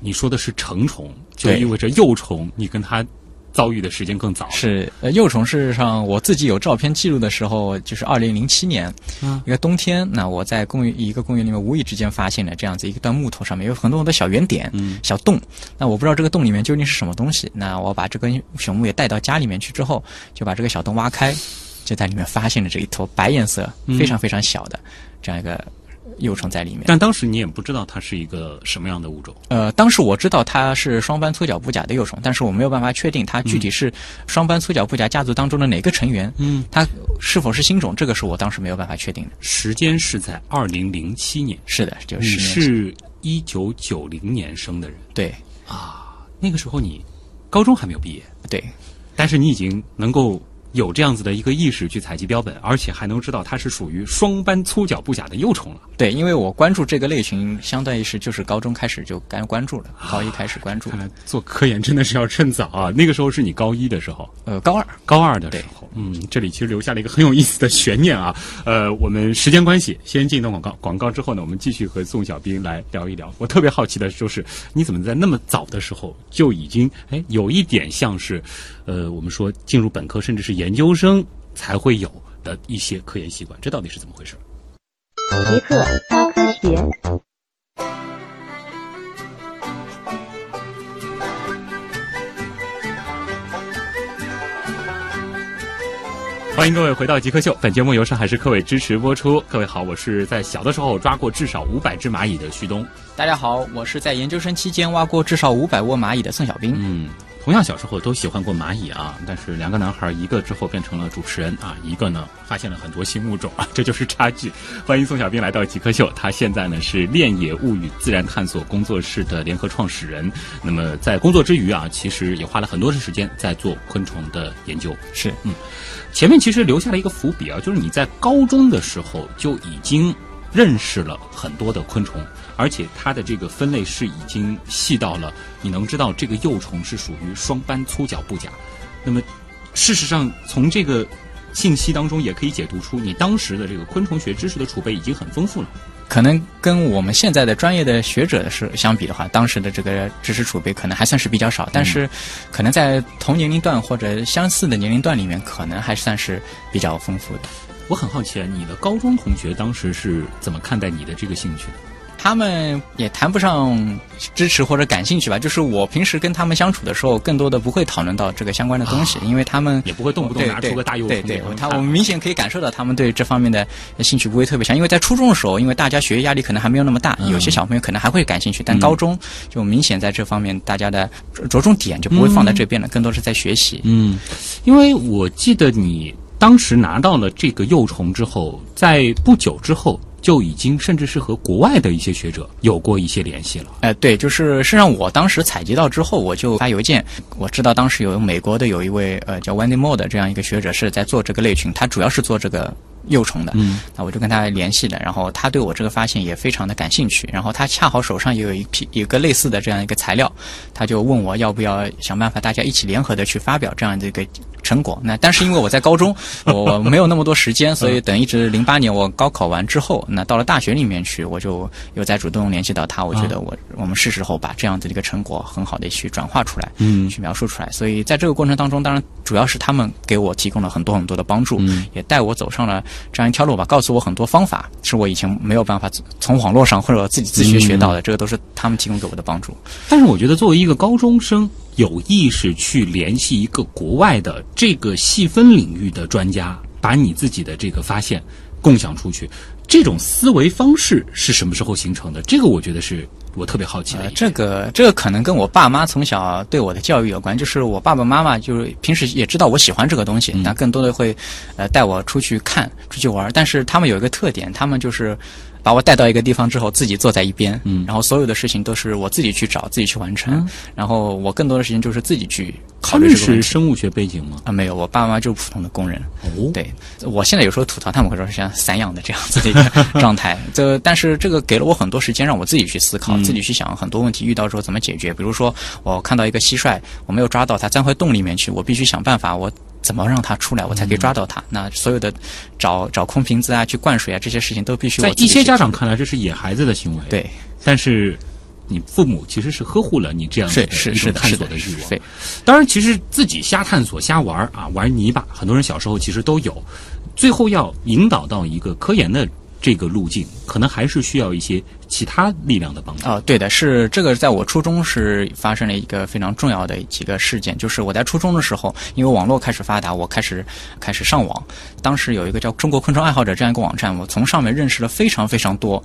Speaker 3: 你说的是成虫，就意味着幼虫，你跟它遭遇的时间更早。
Speaker 1: 是呃，幼虫事实上我自己有照片记录的时候，就是二零零七年、
Speaker 3: 嗯
Speaker 1: 一个冬天，那我在公园一个公园里面无意之间发现了这样子一段木头上面有很多很多小圆点、
Speaker 3: 嗯
Speaker 1: 小洞，那我不知道这个洞里面究竟是什么东西，那我把这根朽木也带到家里面去之后，就把这个小洞挖开，就在里面发现了这一坨白颜色、
Speaker 3: 嗯。
Speaker 1: 非常非常小的这样一个幼虫在里面。
Speaker 3: 但当时你也不知道它是一个什么样的物种。
Speaker 1: 呃，当时我知道它是双斑粗脚布甲的幼虫，但是我没有办法确定它具体是双斑粗脚布甲家族当中的哪个成员。
Speaker 3: 嗯，
Speaker 1: 它是否是新种，这个是我当时没有办法确定的。
Speaker 3: 时间是在二零零七年，
Speaker 1: 是的，就是
Speaker 3: 是一九九零年生的人
Speaker 1: 对
Speaker 3: 啊，那个时候你高中还没有毕业，
Speaker 1: 对
Speaker 3: 但是你已经能够有这样子的一个意识去采集标本，而且还能知道它是属于双斑粗脚步甲的幼虫了。
Speaker 1: 对，因为我关注这个类群，相当于是就是高中开始就该关注了，高一开始关注
Speaker 3: 看。来做科研真的是要趁早啊！那个时候是你高一的时候，
Speaker 1: 呃，高二
Speaker 3: 高二的时候，嗯，这里其实留下了一个很有意思的悬念啊。呃，我们时间关系，先进一段广告，广告之后呢，我们继续和宋小兵来聊一聊。我特别好奇的就是，你怎么在那么早的时候就已经哎有一点像是，呃，我们说进入本科甚至是研究生才会有的一些科研习惯，这到底是怎么回事？
Speaker 2: 极客高科学。
Speaker 3: 欢迎各位回到极客秀，本节目由上海市科委支持播出。各位好，我是在小的时候抓过至少五百只蚂蚁的旭东。
Speaker 1: 大家好，我是在研究生期间挖过至少五百窝蚂蚁的宋小兵。
Speaker 3: 嗯，同样小时候都喜欢过蚂蚁啊，但是两个男孩，一个之后变成了主持人啊，一个呢发现了很多新物种啊，这就是差距。欢迎宋小兵来到极客秀，他现在呢是恋野物语自然探索工作室的联合创始人。那么在工作之余啊，其实也花了很多的时间在做昆虫的研究。
Speaker 1: 是，嗯
Speaker 3: 前面其实留下了一个伏笔啊，就是你在高中的时候就已经认识了很多的昆虫，而且它的这个分类是已经细到了你能知道这个幼虫是属于双斑粗脚布甲。那么，事实上从这个信息当中也可以解读出你当时的这个昆虫学知识的储备已经很丰富了。
Speaker 1: 可能跟我们现在的专业的学者是相比的话，当时的这个知识储备可能还算是比较少，但是可能在同年龄段或者相似的年龄段里面，可能还算是比较丰富的。
Speaker 3: 我很好奇啊，你的高中同学当时是怎么看待你的这个兴趣的？
Speaker 1: 他们也谈不上支持或者感兴趣吧，就是我平时跟他们相处的时候，更多的不会讨论到这个相关的东西，因为他们
Speaker 3: 也不会动不动拿出个大幼虫
Speaker 1: 对对
Speaker 3: 他
Speaker 1: 我们明显可以感受到他们对这方面的兴趣不会特别强，因为在初中的时候，因为大家学业压力可能还没有那么大，
Speaker 3: 嗯
Speaker 1: 有些小朋友可能还会感兴趣，但高中就明显在这方面大家的着着重点就不会放在这边了，更多是在学习。
Speaker 3: 嗯，因为我记得你当时拿到了这个幼虫之后，在不久之后就已经甚至是和国外的一些学者有过一些联系了。
Speaker 1: 呃，对，就是实际上我当时采集到之后，我就发邮件，我知道当时有美国的有一位呃叫 Wendy Moore 的这样一个学者是在做这个类群，他主要是做这个幼虫的，
Speaker 3: 嗯，
Speaker 1: 那我就跟他联系了，然后他对我这个发现也非常的感兴趣，然后他恰好手上也有一批有一个类似的这样一个材料，他就问我要不要想办法大家一起联合的去发表这样的一个成果。那但是因为我在高中，我没有那么多时间，所以等一直零八年我高考完之后，那到了大学里面去，我就又在主动联系到他。我觉得我我们是时候把这样子的一个成果很好的去转化出来，
Speaker 3: 嗯
Speaker 1: 去描述出来。所以在这个过程当中，当然主要是他们给我提供了很多很多的帮助，
Speaker 3: 嗯
Speaker 1: 也带我走上了这样一条路吧，告诉我很多方法，是我以前没有办法从网络上或者自己自学学到的，这个都是他们提供给我的帮助。
Speaker 3: 但是我觉得作为一个高中生，有意识去联系一个国外的这个细分领域的专家，把你自己的这个发现共享出去，这种思维方式是什么时候形成的？这个我觉得是我特别好奇的
Speaker 1: 呃，这个这个可能跟我爸妈从小对我的教育有关，就是我爸爸妈妈就是平时也知道我喜欢这个东西，那、更多的会呃带我出去看、出去玩儿。但是他们有一个特点，他们就是把我带到一个地方之后，自己坐在一边，
Speaker 3: 嗯
Speaker 1: 然后所有的事情都是我自己去找、自己去完成，然后我更多的事情就是自己去考虑这个问题。
Speaker 3: 是生物学背景吗？
Speaker 1: 啊，没有，我爸妈就是普通的工人。
Speaker 3: 哦，
Speaker 1: 对，我现在有时候吐槽他们会说是像散养的这样子的一个 状态。这但是这个给了我很多时间，让我自己去思考，自己去想很多问题，遇到之后怎么解决。比如说，我看到一个蟋蟀，我没有抓到它，钻回洞里面去，我必须想办法，我怎么让他出来，我才可以抓到他。那所有的找找空瓶子啊，去灌水啊，这些事情都必须我
Speaker 3: 在一些家长看来，这是野孩子的行为。，
Speaker 1: 对
Speaker 3: 但是你父母其实是呵护了你这样的一种
Speaker 1: 是是的是的
Speaker 3: 欲望。
Speaker 1: 对
Speaker 3: 当然，其实自己瞎探索、瞎玩儿啊，玩泥巴，很多人小时候其实都有。最后要引导到一个科研的这个路径，可能还是需要一些其他力量的帮助。
Speaker 1: 哦，对的，是这个，在我初中是发生了一个非常重要的几个事件，就是我在初中的时候，因为网络开始发达，我开始开始上网，当时有一个叫中国昆虫爱好者这样一个网站，我从上面认识了非常非常多。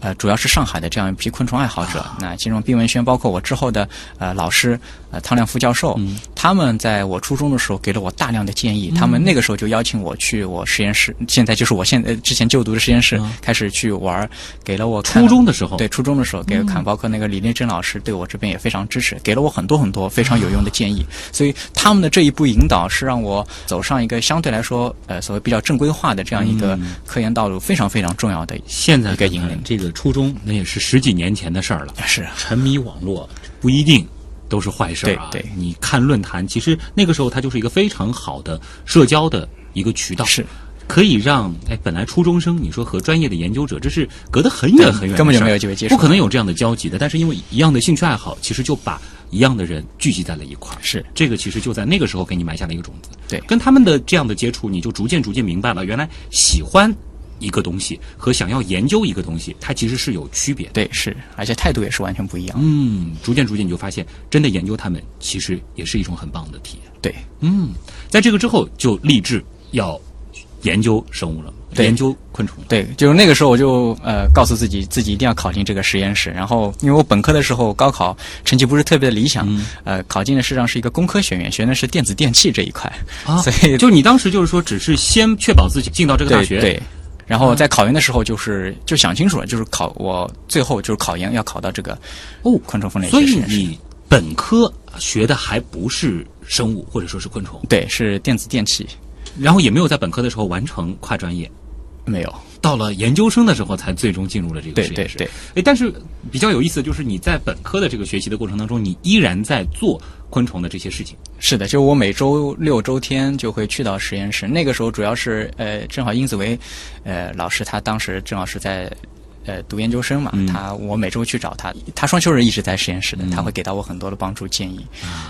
Speaker 1: 呃，主要是上海的这样一批昆虫爱好者，那其中毕文轩，包括我之后的呃老师，呃汤亮副教授，他们在我初中的时候给了我大量的建议，他们那个时候就邀请我去我实验室，现在就是我现在之前就读的实验室，开始去玩儿，给了我看
Speaker 3: 初中的时候，
Speaker 1: 对，初中的时候给我
Speaker 3: 嗯。
Speaker 1: 看，包括那个李丽珍老师对我这边也非常支持，给了我很多很多非常有用的建议。所以他们的这一步引导是让我走上一个相对来说呃所谓比较正规化的这样一个
Speaker 3: 嗯。
Speaker 1: 科研道路，非常非常重要的。
Speaker 3: 现在
Speaker 1: 一个引领。
Speaker 3: 这个初中，那也是十几年前的事儿了。
Speaker 1: 是
Speaker 3: 沉迷网络不一定都是坏事儿啊。
Speaker 1: 对对
Speaker 3: 你看论坛，其实那个时候它就是一个非常好的社交的一个渠道，
Speaker 1: 是
Speaker 3: 可以让哎本来初中生你说和专业的研究者这是隔得很远很远
Speaker 1: 根本就没有机会接触
Speaker 3: 不可能有这样的交集的。但是因为一样的兴趣爱好，其实就把一样的人聚集在了一块儿。
Speaker 1: 是
Speaker 3: 这个其实就在那个时候给你埋下了一个种子。
Speaker 1: 对
Speaker 3: 跟他们的这样的接触，你就逐渐逐渐明白了，原来喜欢一个东西和想要研究一个东西，它其实是有区别的。
Speaker 1: 对是，而且态度也是完全不一样。
Speaker 3: 嗯，逐渐逐渐你就发现，真的研究它们其实也是一种很棒的体验。
Speaker 1: 对
Speaker 3: 嗯，在这个之后就立志要研究生物了，研究昆虫。
Speaker 1: 对，就是那个时候我就呃告诉自己，自己一定要考进这个实验室。然后因为我本科的时候高考成绩不是特别的理想，
Speaker 3: 嗯
Speaker 1: 呃，考进的实际上是一个工科学院，学的是电子电器这一块，
Speaker 3: 啊
Speaker 1: 所以
Speaker 3: 就你当时就是说，只是先确保自己进到这个大学，
Speaker 1: 对对。然后在考研的时候，就是就想清楚了，就是考我最后就是考研要考到这个
Speaker 3: 哦
Speaker 1: 昆虫分类
Speaker 3: 所以
Speaker 1: 学实验室。
Speaker 3: 你本科学的还不是生物或者说是昆虫，
Speaker 1: 对，是电子电器，
Speaker 3: 然后也没有在本科的时候完成跨专业，
Speaker 1: 没有。
Speaker 3: 到了研究生的时候才最终进入了这个实验室。
Speaker 1: 对对对，
Speaker 3: 哎，但是比较有意思的就是你在本科的这个学习的过程当中，你依然在做昆虫的这些事情。
Speaker 1: 是的，就我每周六周天就会去到实验室。那个时候主要是呃，正好殷子维，呃，老师他当时正好是在。呃，读研究生嘛，
Speaker 3: 嗯
Speaker 1: 他我每周去找他，他双休日一直在实验室的，他会给到我很多的帮助建议，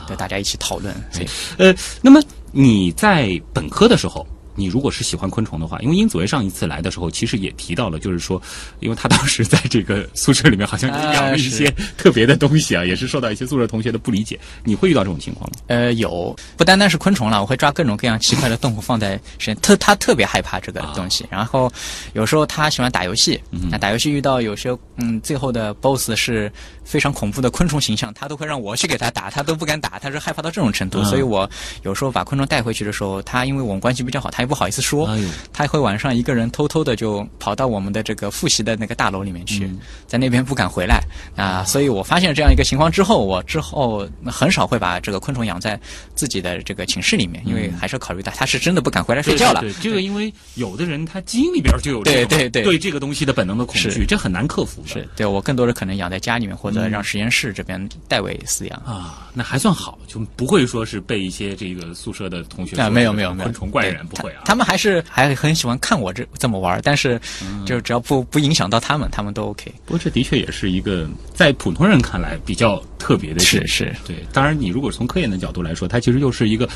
Speaker 1: 对大家一起讨论。所以
Speaker 3: 呃，那么你在本科的时候，你如果是喜欢昆虫的话，因为殷子维上一次来的时候，其实也提到了，就是说，因为他当时在这个宿舍里面好像
Speaker 1: 啊
Speaker 3: 养了一些特别的东西啊，也是受到一些宿舍同学的不理解。你会遇到这种情况吗？
Speaker 1: 呃，有不单单是昆虫了，我会抓各种各样奇怪的动物放在实验。特他特别害怕这个东西，然后有时候他喜欢打游戏，那打游戏遇到有些嗯，最后的 BOSS 是非常恐怖的昆虫形象，他都会让我去给他打，他都不敢打，他是害怕到这种程度。
Speaker 3: 嗯
Speaker 1: 所以我有时候把昆虫带回去的时候，他因为我们关系比较好，他也不好意思说，他会晚上一个人偷偷的就跑到我们的这个复习的那个大楼里面去，在那边不敢回来啊。所以我发现这样一个情况之后，我之后很少会把这个昆虫养在自己的这个寝室里面，因为还是要考虑到他是真的不敢回来睡觉了。
Speaker 3: 对对对这个因为有的人他基因里边就有这种
Speaker 1: 对对对
Speaker 3: 对这个东西的本能的恐惧，这很难克服的。
Speaker 1: 是对我更多的可能养在家里面，或者让实验室这边代为饲养。
Speaker 3: 啊，那还算好，就不会说是被一些这个宿舍的同学
Speaker 1: 啊，没有没有没有，
Speaker 3: 昆虫怪人不会啊。
Speaker 1: 他他们还是还很喜欢看我这这么玩儿，但是
Speaker 3: 嗯
Speaker 1: 就只要不不影响到他们，他们都 OK。
Speaker 3: 不过这的确也是一个在普通人看来比较特别的现象
Speaker 1: 是是
Speaker 3: 对。当然，你如果从科研的角度来说，它其实又是一个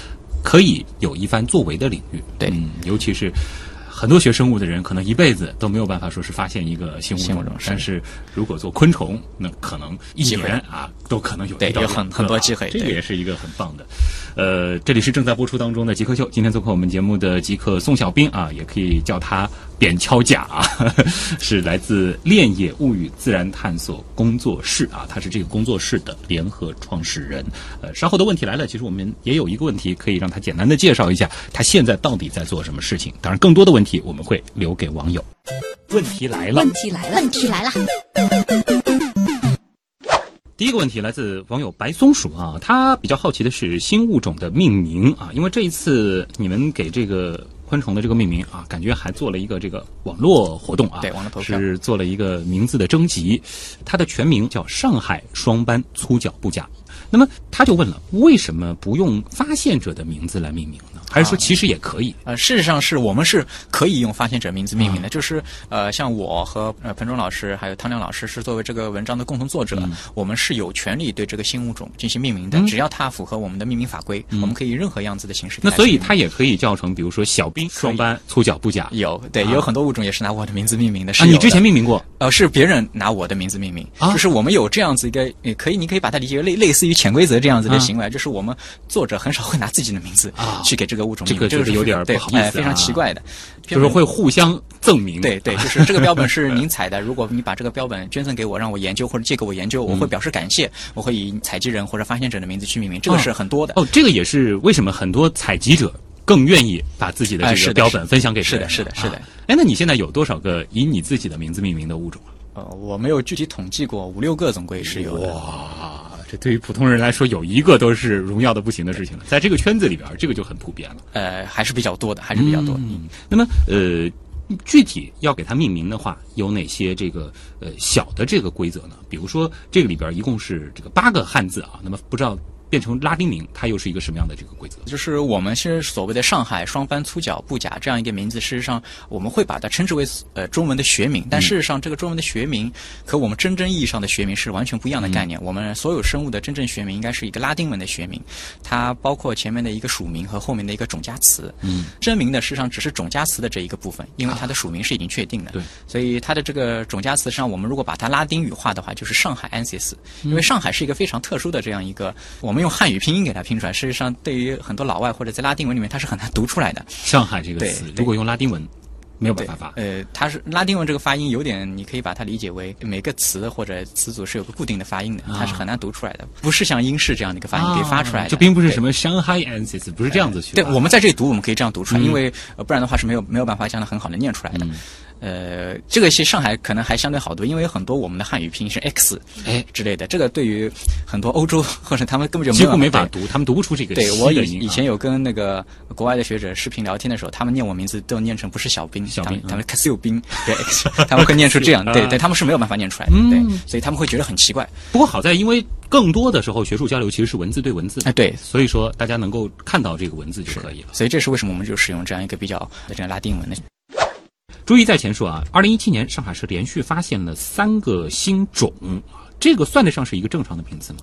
Speaker 3: 可以有一番作为的领域。
Speaker 1: 对
Speaker 3: 嗯，尤其是。很多学生物的人可能一辈子都没有办法说是发现一个新物种，但是如果做昆虫，那可能一年啊都可能有
Speaker 1: 对
Speaker 3: 一到
Speaker 1: 有很很多
Speaker 3: 机会啊这个也是一个很棒的。呃，这里是正在播出当中的极客秀，今天做客我们节目的极客宋小兵啊，也可以叫他扁锹甲啊，是来自恋野物语自然探索工作室啊，他是这个工作室的联合创始人。呃，稍后的问题来了，其实我们也有一个问题可以让他简单的介绍一下，他现在到底在做什么事情。当然，更多的问题我们会留给网友。问题来了，
Speaker 4: 问题来了，
Speaker 2: 问题来了，
Speaker 3: 第一个问题来自网友白松鼠啊，他比较好奇的是新物种的命名啊，因为这一次你们给这个昆虫的这个命名啊，感觉还做了一个这个网络活动啊，
Speaker 1: 对网络投票
Speaker 3: 是做了一个名字的征集，它的全名叫上海双斑粗脚布甲。那么他就问了，为什么不用发现者的名字来命名呢？还是说其实也可以？
Speaker 1: 呃，事实上是我们是可以用发现者名字命名的，就是呃，像我和呃彭忠老师还有汤亮老师是作为这个文章的共同作者，我们是有权利对这个新物种进行命名的，只要它符合我们的命名法规，我们可以任何样子的形式。
Speaker 3: 那所以它也可以叫成，比如说小兵双斑粗脚布甲。
Speaker 1: 有对，有很多物种也是拿我的名字命名的。
Speaker 3: 啊，你之前命名过？
Speaker 1: 呃，是别人拿我的名字命名，就是我们有这样子一个，可以，你可以把它理解为类类似于潜规则这样子的行为，就是我们作者很少会拿自己的名字去给这个物种命名，
Speaker 3: 这个是有点不好意思，
Speaker 1: 非常奇怪的，
Speaker 3: 就是会互相赠名。
Speaker 1: 对对，就是这个标本是您采的，如果你把这个标本捐赠给我，让我研究或者借给我研究，我会表示感谢，我会以采集人或者发现者的名字去命名，这个是很多的。
Speaker 3: 哦，这个也是为什么很多采集者更愿意把自己的这个标本分享给
Speaker 1: 是的，是的，是的。
Speaker 3: 哎，那你现在有多少个以你自己的名字命名的物种啊？
Speaker 1: 呃，我没有具体统计过，五六个总归是有的。
Speaker 3: 哇！这对于普通人来说，有一个都是荣耀的不行的事情了。在这个圈子里边，这个就很普遍了。
Speaker 1: 呃，还是比较多的，还是比较多。
Speaker 3: 嗯，那么呃，具体要给它命名的话，有哪些这个呃小的这个规则呢？比如说，这个里边一共是这个八个汉字啊。那么不知道。变成拉丁名，它又是一个什么样的这个规则？
Speaker 1: 就是我们其实所谓的上海双帆粗脚布甲这样一个名字，事实上我们会把它称之为呃中文的学名，但事实上这个中文的学名和我们真正意义上的学名是完全不一样的概念。我们所有生物的真正学名应该是一个拉丁文的学名，它包括前面的一个属名和后面的一个种加词。嗯，真名的事实上只是种加词的这一个部分，因为它的属名是已经确定的。
Speaker 3: 对，
Speaker 1: 所以它的这个种加词上，我们如果把它拉丁语化的话，就是上海 Ansis，因为上海是一个非常特殊的这样一个，我们用汉语拼音给它。拼出来，事实上对于很多老外或者在拉丁文里面，它是很难读出来的。
Speaker 3: 上海这个词，如果用拉丁文，没有办法发。
Speaker 1: 呃，它是拉丁文这个发音有点，你可以把它理解为每个词或者词组是有个固定的发音的，它是很难读出来的，不是像英式这样的一个发音可以发出来的。
Speaker 3: 就并不是什么 Shanghai Ansis，不是这样子去。
Speaker 1: 对，我们在这里读，我们可以这样读出来，因为不然的话是没有没有办法将它很好的念出来的。呃，这个是上海可能还相对好多，因为有很多我们的汉语拼音是 X 哎之类的，这个对于很多欧洲或者他们根本就
Speaker 3: 几乎没法读，他们读不出这个。
Speaker 1: 对我以以前有跟那个国外的学者视频聊天的时候，他们念我名字都念成不是小兵，
Speaker 3: 小兵，
Speaker 1: 他们 c a s i 兵，对，他们会念出这样，对对，他们是没有办法念出来的，对，所以他们会觉得很奇怪。
Speaker 3: 不过好在，因为更多的时候学术交流其实是文字对文字，
Speaker 1: 哎对，
Speaker 3: 所以说大家能够看到这个文字就可以了。
Speaker 1: 所以这是为什么我们就使用这样一个比较这样拉丁文的。
Speaker 3: 注意在前说啊，二零一七年上海市连续发现了三个新种啊，这个算得上是一个正常的频次吗？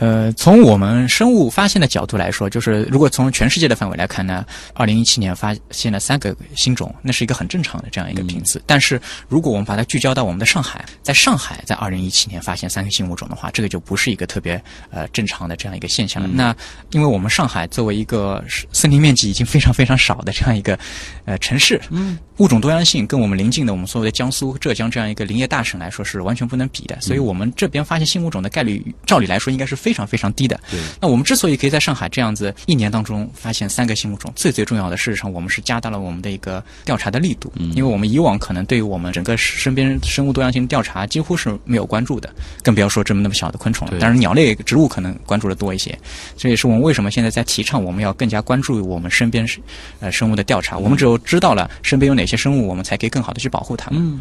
Speaker 1: 呃，从我们生物发现的角度来说，就是如果从全世界的范围来看呢，二零一七年发现了三个新种，那是一个很正常的这样一个频次。但是，如果我们把它聚焦到我们的上海，在上海在二零一七年发现三个新物种的话，这个就不是一个特别呃正常的这样一个现象了。那因为我们上海作为一个森林面积已经非常非常少的这样一个呃城市，嗯，物种多样性跟我们邻近的我们所谓的江苏、浙江这样一个林业大省来说是完全不能比的。所以我们这边发现新物种的概率，照理来说应该是。非常非常低的。
Speaker 3: 对。
Speaker 1: 那我们之所以可以在上海这样子一年当中发现三个新物种，最最重要的，事实上我们是加大了我们的一个调查的力度。嗯。因为我们以往可能对于我们整个身边生物多样性调查几乎是没有关注的，更不要说这么那么小的昆虫了。当然，鸟类、植物可能关注的多一些。这也是我们为什么现在在提倡我们要更加关注我们身边呃生物的调查。我们只有知道了身边有哪些生物，我们才可以更好的去保护它们。
Speaker 3: 嗯。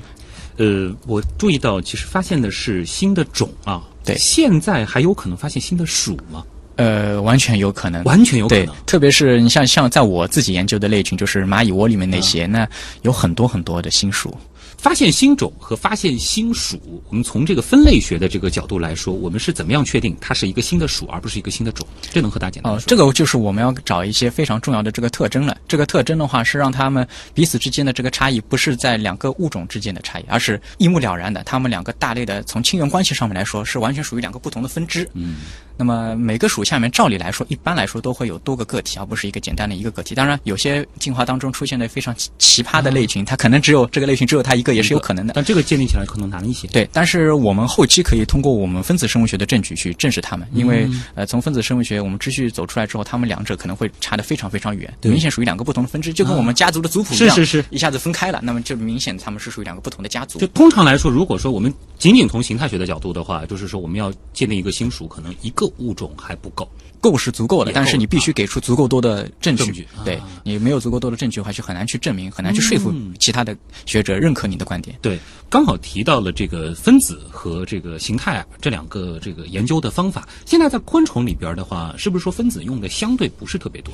Speaker 3: 呃，我注意到，其实发现的是新的种啊。
Speaker 1: 对，
Speaker 3: 现在还有可能发现新的属吗？
Speaker 1: 呃，完全有可能，
Speaker 3: 完全有可能。
Speaker 1: 特别是你像像在我自己研究的类群，就是蚂蚁窝里面那些，那有很多很多的新属。
Speaker 3: 发现新种和发现新属，我们从这个分类学的这个角度来说，我们是怎么样确定它是一个新的属，而不是一个新的种？这能和大家简单说？
Speaker 1: 这个就是我们要找一些非常重要的这个特征了。这个特征的话，是让它们彼此之间的这个差异，不是在两个物种之间的差异，而是一目了然的，它们两个大类的从亲缘关系上面来说，是完全属于两个不同的分支。嗯。那么每个属下面，照理来说，一般来说都会有多个个体，而不是一个简单的一个个体。当然，有些进化当中出现的非常奇葩的类群，它可能只有这个类群只有它一个，也是有可能的。
Speaker 3: 但这个建立起来可能难一些。
Speaker 1: 对，但是我们后期可以通过我们分子生物学的证据去证实它们，因为呃，从分子生物学我们秩序走出来之后，它们两者可能会差得非常非常远，明显属于两个不同的分支，就跟我们家族的族谱一样，
Speaker 3: 是是是，
Speaker 1: 一下子分开了，那么就明显他们是属于两个不同的家族。
Speaker 3: 就通常来说，如果说我们仅仅从形态学的角度的话，就是说我们要鉴定一个新属，可能一个物种还。不够，
Speaker 1: 够是足够的，但是你必须给出足够多的证据。对你没有足够多的证据的话，就很难去证明，很难去说服其他的学者认可你的。的观点。
Speaker 3: 对，刚好提到了这个分子和这个形态啊这两个这个研究的方法。现在在昆虫里边的话，是不是说分子用的相对不是特别多？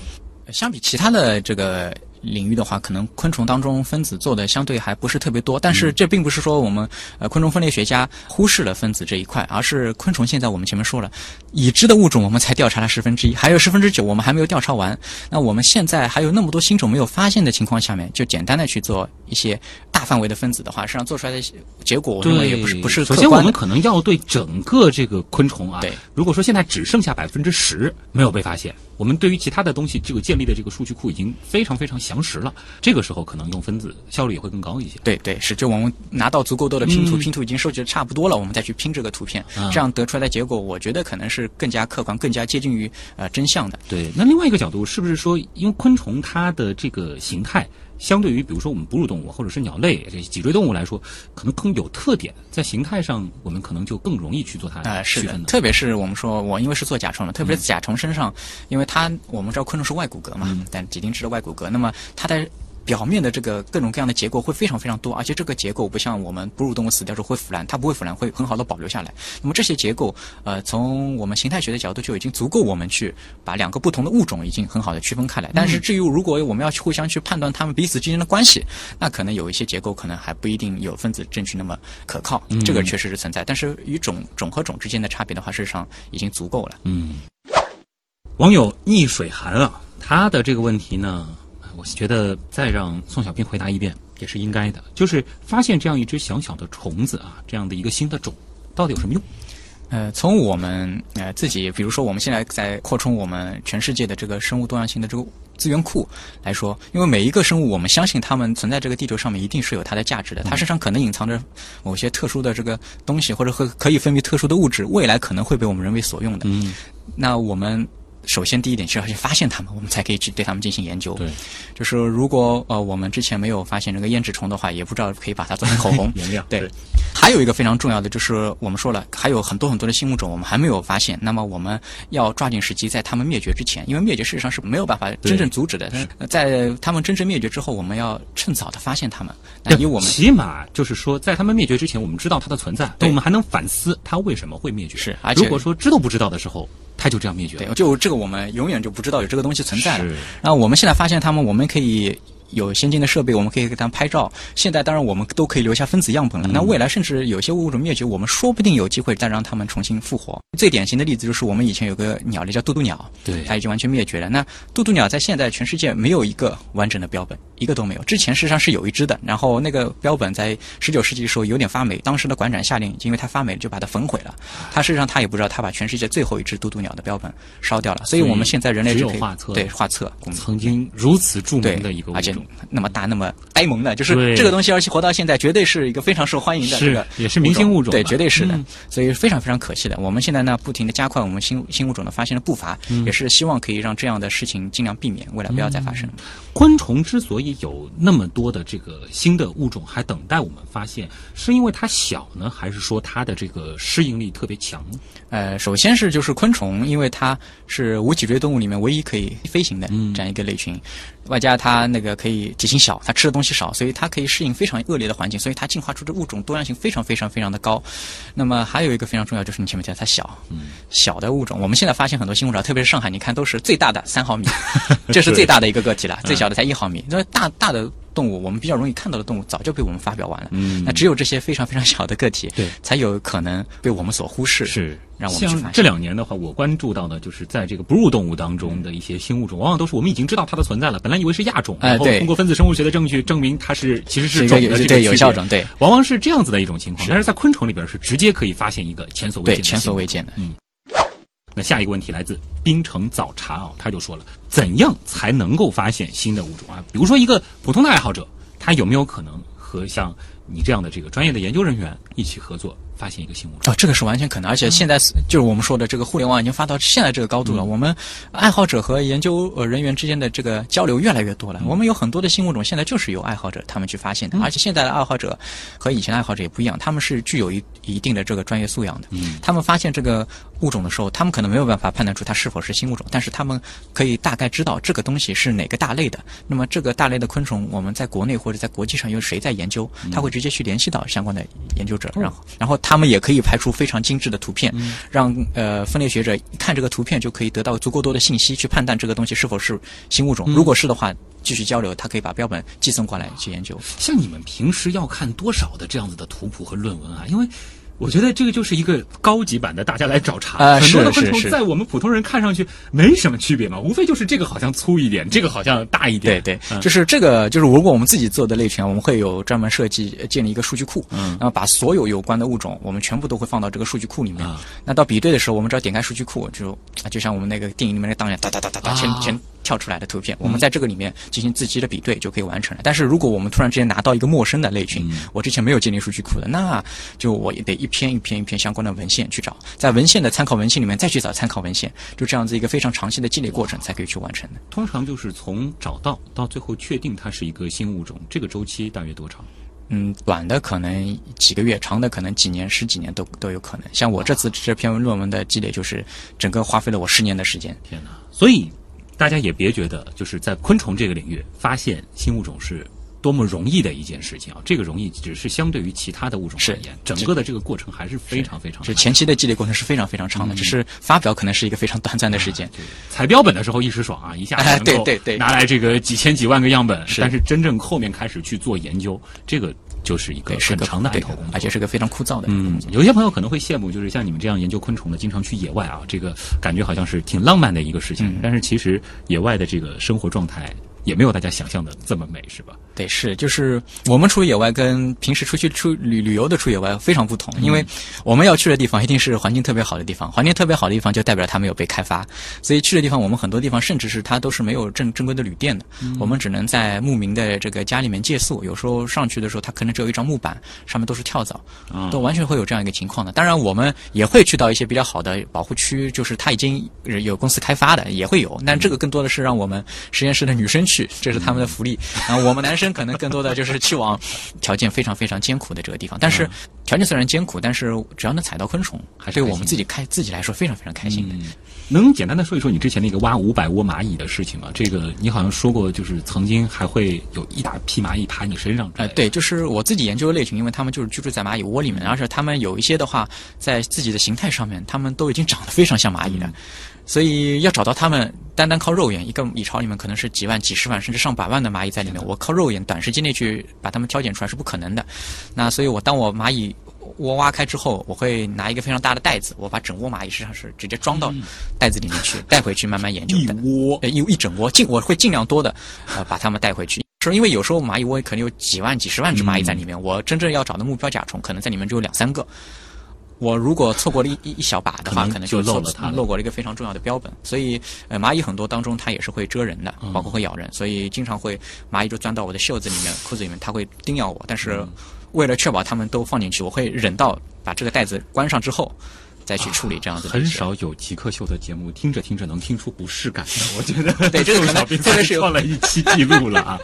Speaker 1: 相比其他的这个领域的话，可能昆虫当中分子做的相对还不是特别多。但是这并不是说我们呃昆虫分类学家忽视了分子这一块，而是昆虫现在我们前面说了，已知的物种我们才调查了十分之一，还有十分之九我们还没有调查完。那我们现在还有那么多新种没有发现的情况下面，就简单的去做一些大范围的分子的话，实际上做出来的结果，我认为也不是不是
Speaker 3: 首先，我。们可能要对整个这个昆虫啊，
Speaker 1: 对，
Speaker 3: 如果说现在只剩下百分之十没有被发现，我们对于其他的东西这个建立的这个数据库已经非常非常详实了。这个时候可能用分子效率也会更高一些。
Speaker 1: 对对，是，就我们拿到足够多的拼图，
Speaker 3: 嗯
Speaker 1: 拼图已经收集的差不多了，我们再去拼这个图片，
Speaker 3: 啊
Speaker 1: 这样得出来的结果，我觉得可能是更加客观、更加接近于呃真相的。
Speaker 3: 对，那另外一个角度是不是说，因为昆虫它的这个形态，相对于比如说我们哺乳动物或者是鸟类这脊椎动物来说，可能更有特点，在形态上我们可能就更容易去做它
Speaker 1: 的
Speaker 3: 区分，的。
Speaker 1: 特别是我们说，我因为是做甲虫的，特别是甲虫身上，因为它我们知道昆虫是外骨骼嘛，但几丁质的外骨骼，那么它的表面的这个各种各样的结构会非常非常多，而且这个结构不像我们哺乳动物死掉之后会腐烂，它不会腐烂，会很好的保留下来。那么这些结构，呃，从我们形态学的角度就已经足够我们去把两个不同的物种已经很好的区分开来。但是至于如果我们要去互相去判断它们彼此之间的关系，那可能有一些结构可能还不一定有分子证据那么可靠，这个确实是存在。但是与种种和种之间的差别的话，事实上已经足够了。
Speaker 3: 嗯，网友逆水寒啊，他的这个问题呢，我觉得再让宋小兵回答一遍也是应该的。就是发现这样一只小小的虫子啊，这样的一个新的种，到底有什么用？
Speaker 1: 呃，从我们呃自己，比如说我们现在在扩充我们全世界的这个生物多样性的这个资源库来说，因为每一个生物，我们相信它们存在这个地球上面一定是有它的价值的，它身上可能隐藏着某些特殊的这个东西，或者和可以分泌特殊的物质，未来可能会被我们人为所用的。
Speaker 3: 嗯，
Speaker 1: 那我们首先第一点是要去发现它们，我们才可以去对它们进行研究。
Speaker 3: 对，
Speaker 1: 就是如果呃我们之前没有发现这个胭脂虫的话，也不知道可以把它做成口红。
Speaker 3: 原料
Speaker 1: 对，还有一个非常重要的就是我们说了，还有很多很多的新物种我们还没有发现，那么我们要抓紧时机，在它们灭绝之前，因为灭绝事实上是没有办法真正阻止的。但是呃在它们真正灭绝之后，我们要趁早的发现它们。那以我们
Speaker 3: 起码就是说，在它们灭绝之前，我们知道它的存在，
Speaker 1: 对
Speaker 3: 我们还能反思它为什么会灭绝。
Speaker 1: 是而且
Speaker 3: 如果说知都不知道的时候，它就这样灭绝
Speaker 1: 对
Speaker 3: 了。，
Speaker 1: 就这个我们永远就不知道有这个东西存在了
Speaker 3: 是。
Speaker 1: 然后我们现在发现它们，我们可以。有先进的设备，我们可以给它们拍照。现在当然我们都可以留下分子样本了。那未来甚至有些物种灭绝，我们说不定有机会再让它们重新复活。最典型的例子就是我们以前有个鸟类叫渡渡鸟，
Speaker 3: 对
Speaker 1: 它已经完全灭绝了。那渡渡鸟在现在全世界没有一个完整的标本，一个都没有。之前事实上是有一只的，然后那个标本在十九世纪的时候有点发霉，当时的馆长下令，因为它发霉了就把它焚毁了。它事实上他也不知道，他把全世界最后一只渡渡鸟的标本烧掉了。所以我们现在人类
Speaker 3: 只有画册
Speaker 1: 对画册，
Speaker 3: 曾经如此著名的一个物
Speaker 1: 而且
Speaker 3: 种，
Speaker 1: 那么大那么呆萌的，就是这个东西，而且活到现在，绝对是一个非常受欢迎的
Speaker 3: 是
Speaker 1: 这个
Speaker 3: 也是明星物种
Speaker 1: 对，绝对是的
Speaker 3: 嗯。
Speaker 1: 所以非常非常可惜的。我们现在呢，不停的加快我们新新物种的发现的步伐，
Speaker 3: 嗯
Speaker 1: 也是希望可以让这样的事情尽量避免，未来不要再发生。
Speaker 3: 昆虫之所以有那么多的这个新的物种还等待我们发现，是因为它小呢，还是说它的这个适应力特别强呢？
Speaker 1: 呃，首先是就是昆虫，因为它是无脊椎动物里面唯一可以飞行的
Speaker 3: 嗯
Speaker 1: 这样一个类群，外加它那个可以体型小，它吃的东西少，所以它可以适应非常恶劣的环境，所以它进化出的物种多样性非常非常非常的高。那么还有一个非常重要，就是你前面提到它小，小的物种，我们现在发现很多新物种，特别是上海，你看都是最大的三毫米，这是最大的一个个体了，最小的才一毫米。那大大的动物，我们比较容易看到的动物，早就被我们发表完了。
Speaker 3: 嗯
Speaker 1: 那只有这些非常非常小的个体，
Speaker 3: 对
Speaker 1: 才有可能被我们所忽视。
Speaker 3: 是
Speaker 1: 让我们去发现
Speaker 3: 像这两年的话，我关注到的就是在这个哺乳动物当中的一些新物种，往往都是我们已经知道它的存在了，本来以为是亚种，然后通过分子生物学的证据证明它是其实
Speaker 1: 是有
Speaker 3: 是种的这个
Speaker 1: 对有
Speaker 3: 区别
Speaker 1: 效种对
Speaker 3: 往往是这样子的一种情况。但是在昆虫里边是直接可以发现一个前所未见的
Speaker 1: 前所未见的。
Speaker 3: 下一个问题来自冰城早茶啊，他就说了，怎样才能够发现新的物种啊？比如说一个普通的爱好者，他有没有可能和像你这样的这个专业的研究人员一起合作，发现一个新物种？
Speaker 1: 哦，这个是完全可能，而且现在是就是我们说的这个互联网已经发到现在这个高度了。我们爱好者和研究呃人员之间的这个交流越来越多了。我们有很多的新物种，现在就是由爱好者他们去发现的，而且现在的爱好者和以前的爱好者也不一样，他们是具有一一定的这个专业素养的。他们发现这个物种的时候，他们可能没有办法判断出它是否是新物种，但是他们可以大概知道这个东西是哪个大类的。那么这个大类的昆虫，我们在国内或者在国际上有谁在研究，他会直直接去联系到相关的研究者，然后然后他们也可以排出非常精致的图片，让呃分类学者一看这个图片就可以得到足够多的信息去判断这个东西是否是新物种。如果是的话，继续交流，他可以把标本寄送过来去研究。
Speaker 3: 像你们平时要看多少的这样子的图谱和论文啊？因为我觉得这个就是一个高级版的，大家来找茬。
Speaker 1: 啊
Speaker 3: 很多的昆虫在我们普通人看上去没什么区别嘛，无非就是这个好像粗一点，这个好像大一点。
Speaker 1: 对，
Speaker 3: 嗯
Speaker 1: 就是这个，就是如果我们自己做的类群啊，我们会有专门设计呃建立一个数据库，
Speaker 3: 嗯
Speaker 1: 然后把所有有关的物种，我们全部都会放到这个数据库里面。
Speaker 3: 啊
Speaker 1: 那到比对的时候，我们只要点开数据库，就啊就像我们那个电影里面那个当然哒哒哒哒哒全
Speaker 3: 啊
Speaker 1: 全跳出来的图片，我们在这个里面进行自己的比对就可以完成了。但是如果我们突然之间拿到一个陌生的类群，
Speaker 3: 嗯
Speaker 1: 我之前没有建立数据库的，那就我也得一篇一篇一篇相关的文献去找，在文献的参考文献里面再去找参考文献，就这样子一个非常长期的积累过程才可以去完成的。
Speaker 3: 通常就是从找到到最后确定它是一个新物种，这个周期大约多长？
Speaker 1: 嗯，短的可能几个月，长的可能几年、十几年都都有可能。像我这次这篇论文的积累，就是整个花费了我十年的时间。
Speaker 3: 天哪！所以大家也别觉得就是在昆虫这个领域发现新物种是多么容易的一件事情啊！这个容易只是相对于其他的物种而言，整个的这个过程还是非常非常难
Speaker 1: 就前期的积累过程是非常非常
Speaker 3: 嗯
Speaker 1: 长的，只是发表可能是一个非常短暂的时间。
Speaker 3: 采标本的时候一时爽啊，一下子
Speaker 1: 对对对
Speaker 3: 拿来这个几千几万个样本，
Speaker 1: 是
Speaker 3: 但是真正后面开始去做研究，这个就是一个很长的头工作，
Speaker 1: 而且是个非常枯燥的
Speaker 3: 嗯
Speaker 1: 工作。，
Speaker 3: 有些朋友可能会羡慕，就是像你们这样研究昆虫的，经常去野外啊，这个感觉好像是挺浪漫的一个事情。
Speaker 1: 嗯
Speaker 3: 但是其实野外的这个生活状态也没有大家想象的这么美，是吧？
Speaker 1: 对，是就是我们出野外跟平时出去出旅旅游的出野外非常不同，因为我们要去的地方一定是环境特别好的地方，环境特别好的地方就代表它没有被开发，所以去的地方我们很多地方甚至是它都是没有正正规的旅店的，我们只能在牧民的这个家里面借宿，有时候上去的时候它可能只有一张木板，上面都是跳蚤，
Speaker 3: 啊
Speaker 1: 都完全会有这样一个情况的。当然，我们也会去到一些比较好的保护区，就是它已经有公司开发的，也会有。但这个更多的是让我们实验室的女生去，这是他们的福利。然后我们男生可能更多的就是去往条件非常非常艰苦的这个地方。但是条件虽然艰苦，但是只要能采到昆虫，
Speaker 3: 还是
Speaker 1: 对我们自己开自己来说非常非常开心的。
Speaker 3: 嗯，能简单的说一说你之前那个挖五百窝蚂蚁的事情吗？这个你好像说过，就是曾经还会有一大批蚂蚁爬你身上哎
Speaker 1: 呃，对，就是我自己研究的类型，因为他们就是居住在蚂蚁窝里面，而且他们有一些的话，在自己的形态上面，他们都已经长得非常像蚂蚁了，所以要找到他们，单单靠肉眼，一个蚁巢里面可能是几万、几十万甚至上百万的蚂蚁在里面，我靠肉眼短时间内去把它们挑拣出来是不可能的。那所以，我当我蚂蚁窝挖开之后，我会拿一个非常大的袋子，我把整窝蚂蚁实际上是直接装到袋子里面去，带回去慢慢研究
Speaker 3: 一
Speaker 1: 的。
Speaker 3: 窝
Speaker 1: 呃，一一整窝，尽我会尽量多的，呃，把它们带回去。是因为有时候蚂蚁窝可能有几万、几十万只蚂蚁在里面，我真正要找的目标甲虫可能在里面只有两三个。我如果错过了一一一小把的话，
Speaker 3: 可能就漏了它
Speaker 1: 漏过了一个非常重要的标本。所以，呃，蚂蚁很多当中它也是会蛰人的，包括会咬人，所以经常会蚂蚁就钻到我的袖子里面、裤子里面，它会叮咬我。但是，为了确保它们都放进去，我会忍到把这个袋子关上之后。再去处理这样子的
Speaker 3: 很少有极客秀的节目，听着听着能听出不适感的。我觉得
Speaker 1: 对这个可能
Speaker 3: 小兵
Speaker 1: 这个是有
Speaker 3: 创了一期记录了啊。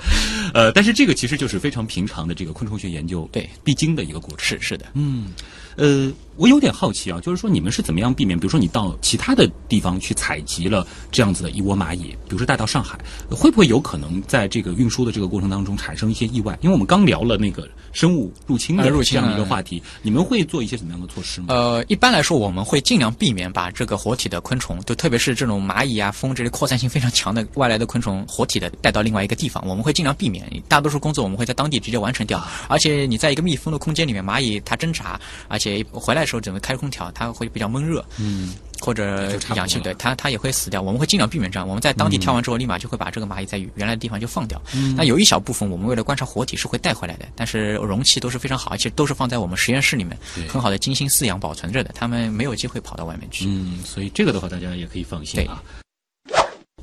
Speaker 3: 呃，但是这个其实就是非常平常的这个昆虫学研究
Speaker 1: 对
Speaker 3: 必经的一个过程。
Speaker 1: 是是的，
Speaker 3: 嗯，呃，我有点好奇啊，就是说你们是怎么样避免，比如说你到其他的地方去采集了这样子的一窝蚂蚁，比如说带到上海，会不会有可能在这个运输的这个过程当中产生一些意外？因为我们刚聊了那个生物入侵的
Speaker 1: 呃入侵
Speaker 3: 这样一个
Speaker 1: 嗯
Speaker 3: 话题，你们会做一些什么样的措施吗？
Speaker 1: 呃，一般来说，我们会尽量避免把这个活体的昆虫，就特别是这种蚂蚁啊、蜂这类扩散性非常强的外来的昆虫，活体的带到另外一个地方，我们会尽量避免。大多数工作我们会在当地直接完成掉。而且你在一个密封的空间里面，蚂蚁它侦查，而且回来的时候整个开空调，它会比较闷热。
Speaker 3: 嗯，
Speaker 1: 或者氧气，对它它也会死掉。我们会尽量避免这样。我们在当地挑完之后，立马就会把这个蚂蚁在原来的地方就放掉。那有一小部分我们为了观察活体是会带回来的，但是容器都是非常好，而且都是放在我们实验室里面
Speaker 3: 对
Speaker 1: 很好的精心饲养保存着的，它们没有机会跑到外面去。
Speaker 3: 嗯，所以这个的话，大家也可以放心啊。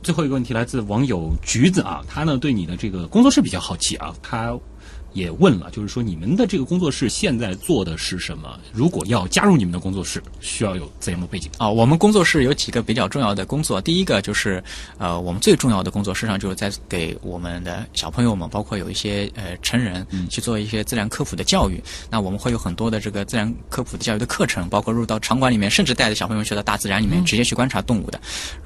Speaker 3: 最后一个问题来自网友橘子啊，他呢对你的这个工作室比较好奇啊，他也问了，就是说你们的这个工作室现在做的是什么？如果要加入你们的工作室，需要有怎样的背景？
Speaker 1: 啊、我们工作室有几个比较重要的工作。第一个就是，呃，我们最重要的工作，实际上就是在给我们的小朋友们，包括有一些呃成人，去做一些自然科普的教育。那我们会有很多的这个自然科普的教育的课程，包括入到场馆里面，甚至带着小朋友去到大自然里面直接去观察动物的。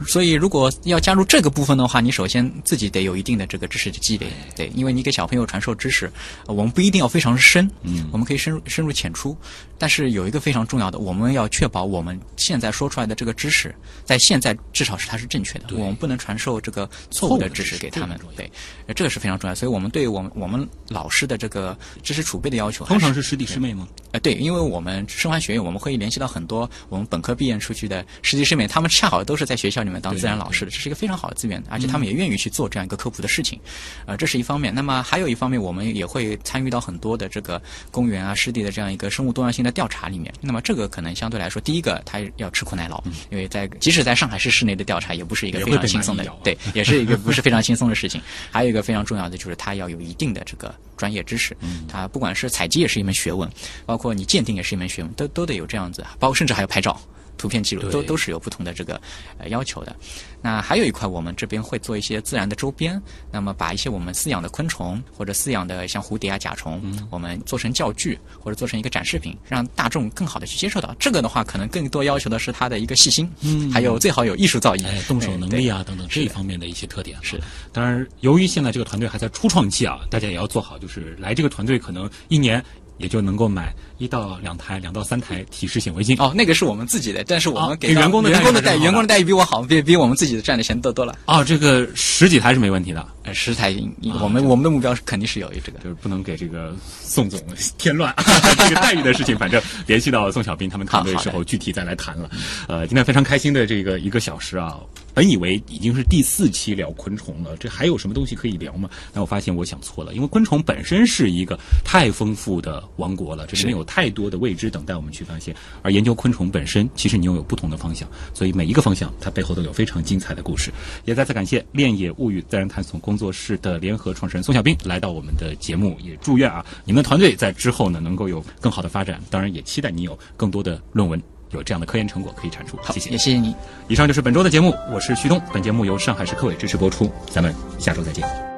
Speaker 1: 所以，如果要加入这个部分的话，你首先自己得有一定的这个知识的积累，对，因为你给小朋友传授知识，呃我们不一定要非常深，
Speaker 3: 嗯
Speaker 1: 我们可以深入深入浅出，但是有一个非常重要的，我们要确保我们现在说出来的这个知识，在现在至少是它是正确的，我们不能传授这个错误的知
Speaker 3: 识
Speaker 1: 识给他们对，呃这个是非常重要，所以我们对我们我们老师的这个知识储备的要求，
Speaker 3: 通常是师弟师妹吗？
Speaker 1: 呃，对，因为我们生环学院，我们会联系到很多我们本科毕业出去的师弟师妹，他们恰好都是在学校里面当自然老师的，这是一个非常好的资源，而且他们也愿意去做这样一个科普的事情，呃，这是一方面。那么还有一方面，我们也会参与到很多的这个公园啊、湿地的这样一个生物多样性的调查里面。那么这个可能相对来说，第一个它要吃苦耐劳，因为在即使在上海市市内的调查，也不是一个非常轻松的对，也是一个不是非常轻松的事情。还有一个非常重要的就是它要有一定的这个专业知识，
Speaker 3: 嗯
Speaker 1: 它不管是采集也是一门学问，包括你鉴定也是一门学问，都都得有这样子，包括甚至还有拍照。图片记录都都是有不同的这个呃要求的。那还有一块，我们这边会做一些自然的周边，那么把一些我们饲养的昆虫或者饲养的像蝴蝶啊、甲虫，
Speaker 3: 嗯
Speaker 1: 我们做成教具或者做成一个展示品，让大众更好的去接受到。这个的话，可能更多要求的是它的一个细心，
Speaker 3: 嗯
Speaker 1: 还有最好有艺术造诣，
Speaker 3: 哎，动手能力啊等等这一方面的一些特点啊。
Speaker 1: 是
Speaker 3: 当然，由于现在这个团队还在初创期啊，大家也要做好，就是来这个团队可能一年也就能够买一到两台、两到三台体式显微镜。
Speaker 1: 哦，那个是我们自己的，但是我
Speaker 3: 啊
Speaker 1: 们给
Speaker 3: 员工的
Speaker 1: 员工的待遇，员工的待遇比我好，比比我们自己的赚的钱多多了。
Speaker 3: 哦，这个十几台是没问题的，
Speaker 1: 呃，十台，
Speaker 3: 啊
Speaker 1: 我们我们的目标是肯定是有这个。
Speaker 3: 就是不能给这个宋总添乱。这个待遇的事情，反正联系到宋小兵他们团队时候具体再来谈了。呃，今天非常开心的这个一个小时啊，本以为已经是第四期聊昆虫了，这还有什么东西可以聊吗？但我发现我想错了，因为昆虫本身是一个太丰富的王国了，这里面有太多的未知等待我们去发现。而研究昆虫本身，其实你又有不同的方向，所以每一个方向它背后都有非常精彩的故事。也再次感谢恋野物语自然探索工作室的联合创始人宋小兵来到我们的节目，也祝愿啊你们的团队在之后呢能够有更好的发展，当然也期待你有更多的论文。有这样的科研成果可以产出，
Speaker 1: 好，
Speaker 3: 谢谢
Speaker 1: 也。谢谢你。
Speaker 3: 以上就是本周的节目，我是徐东。本节目由上海市科委支持播出，咱们下周再见。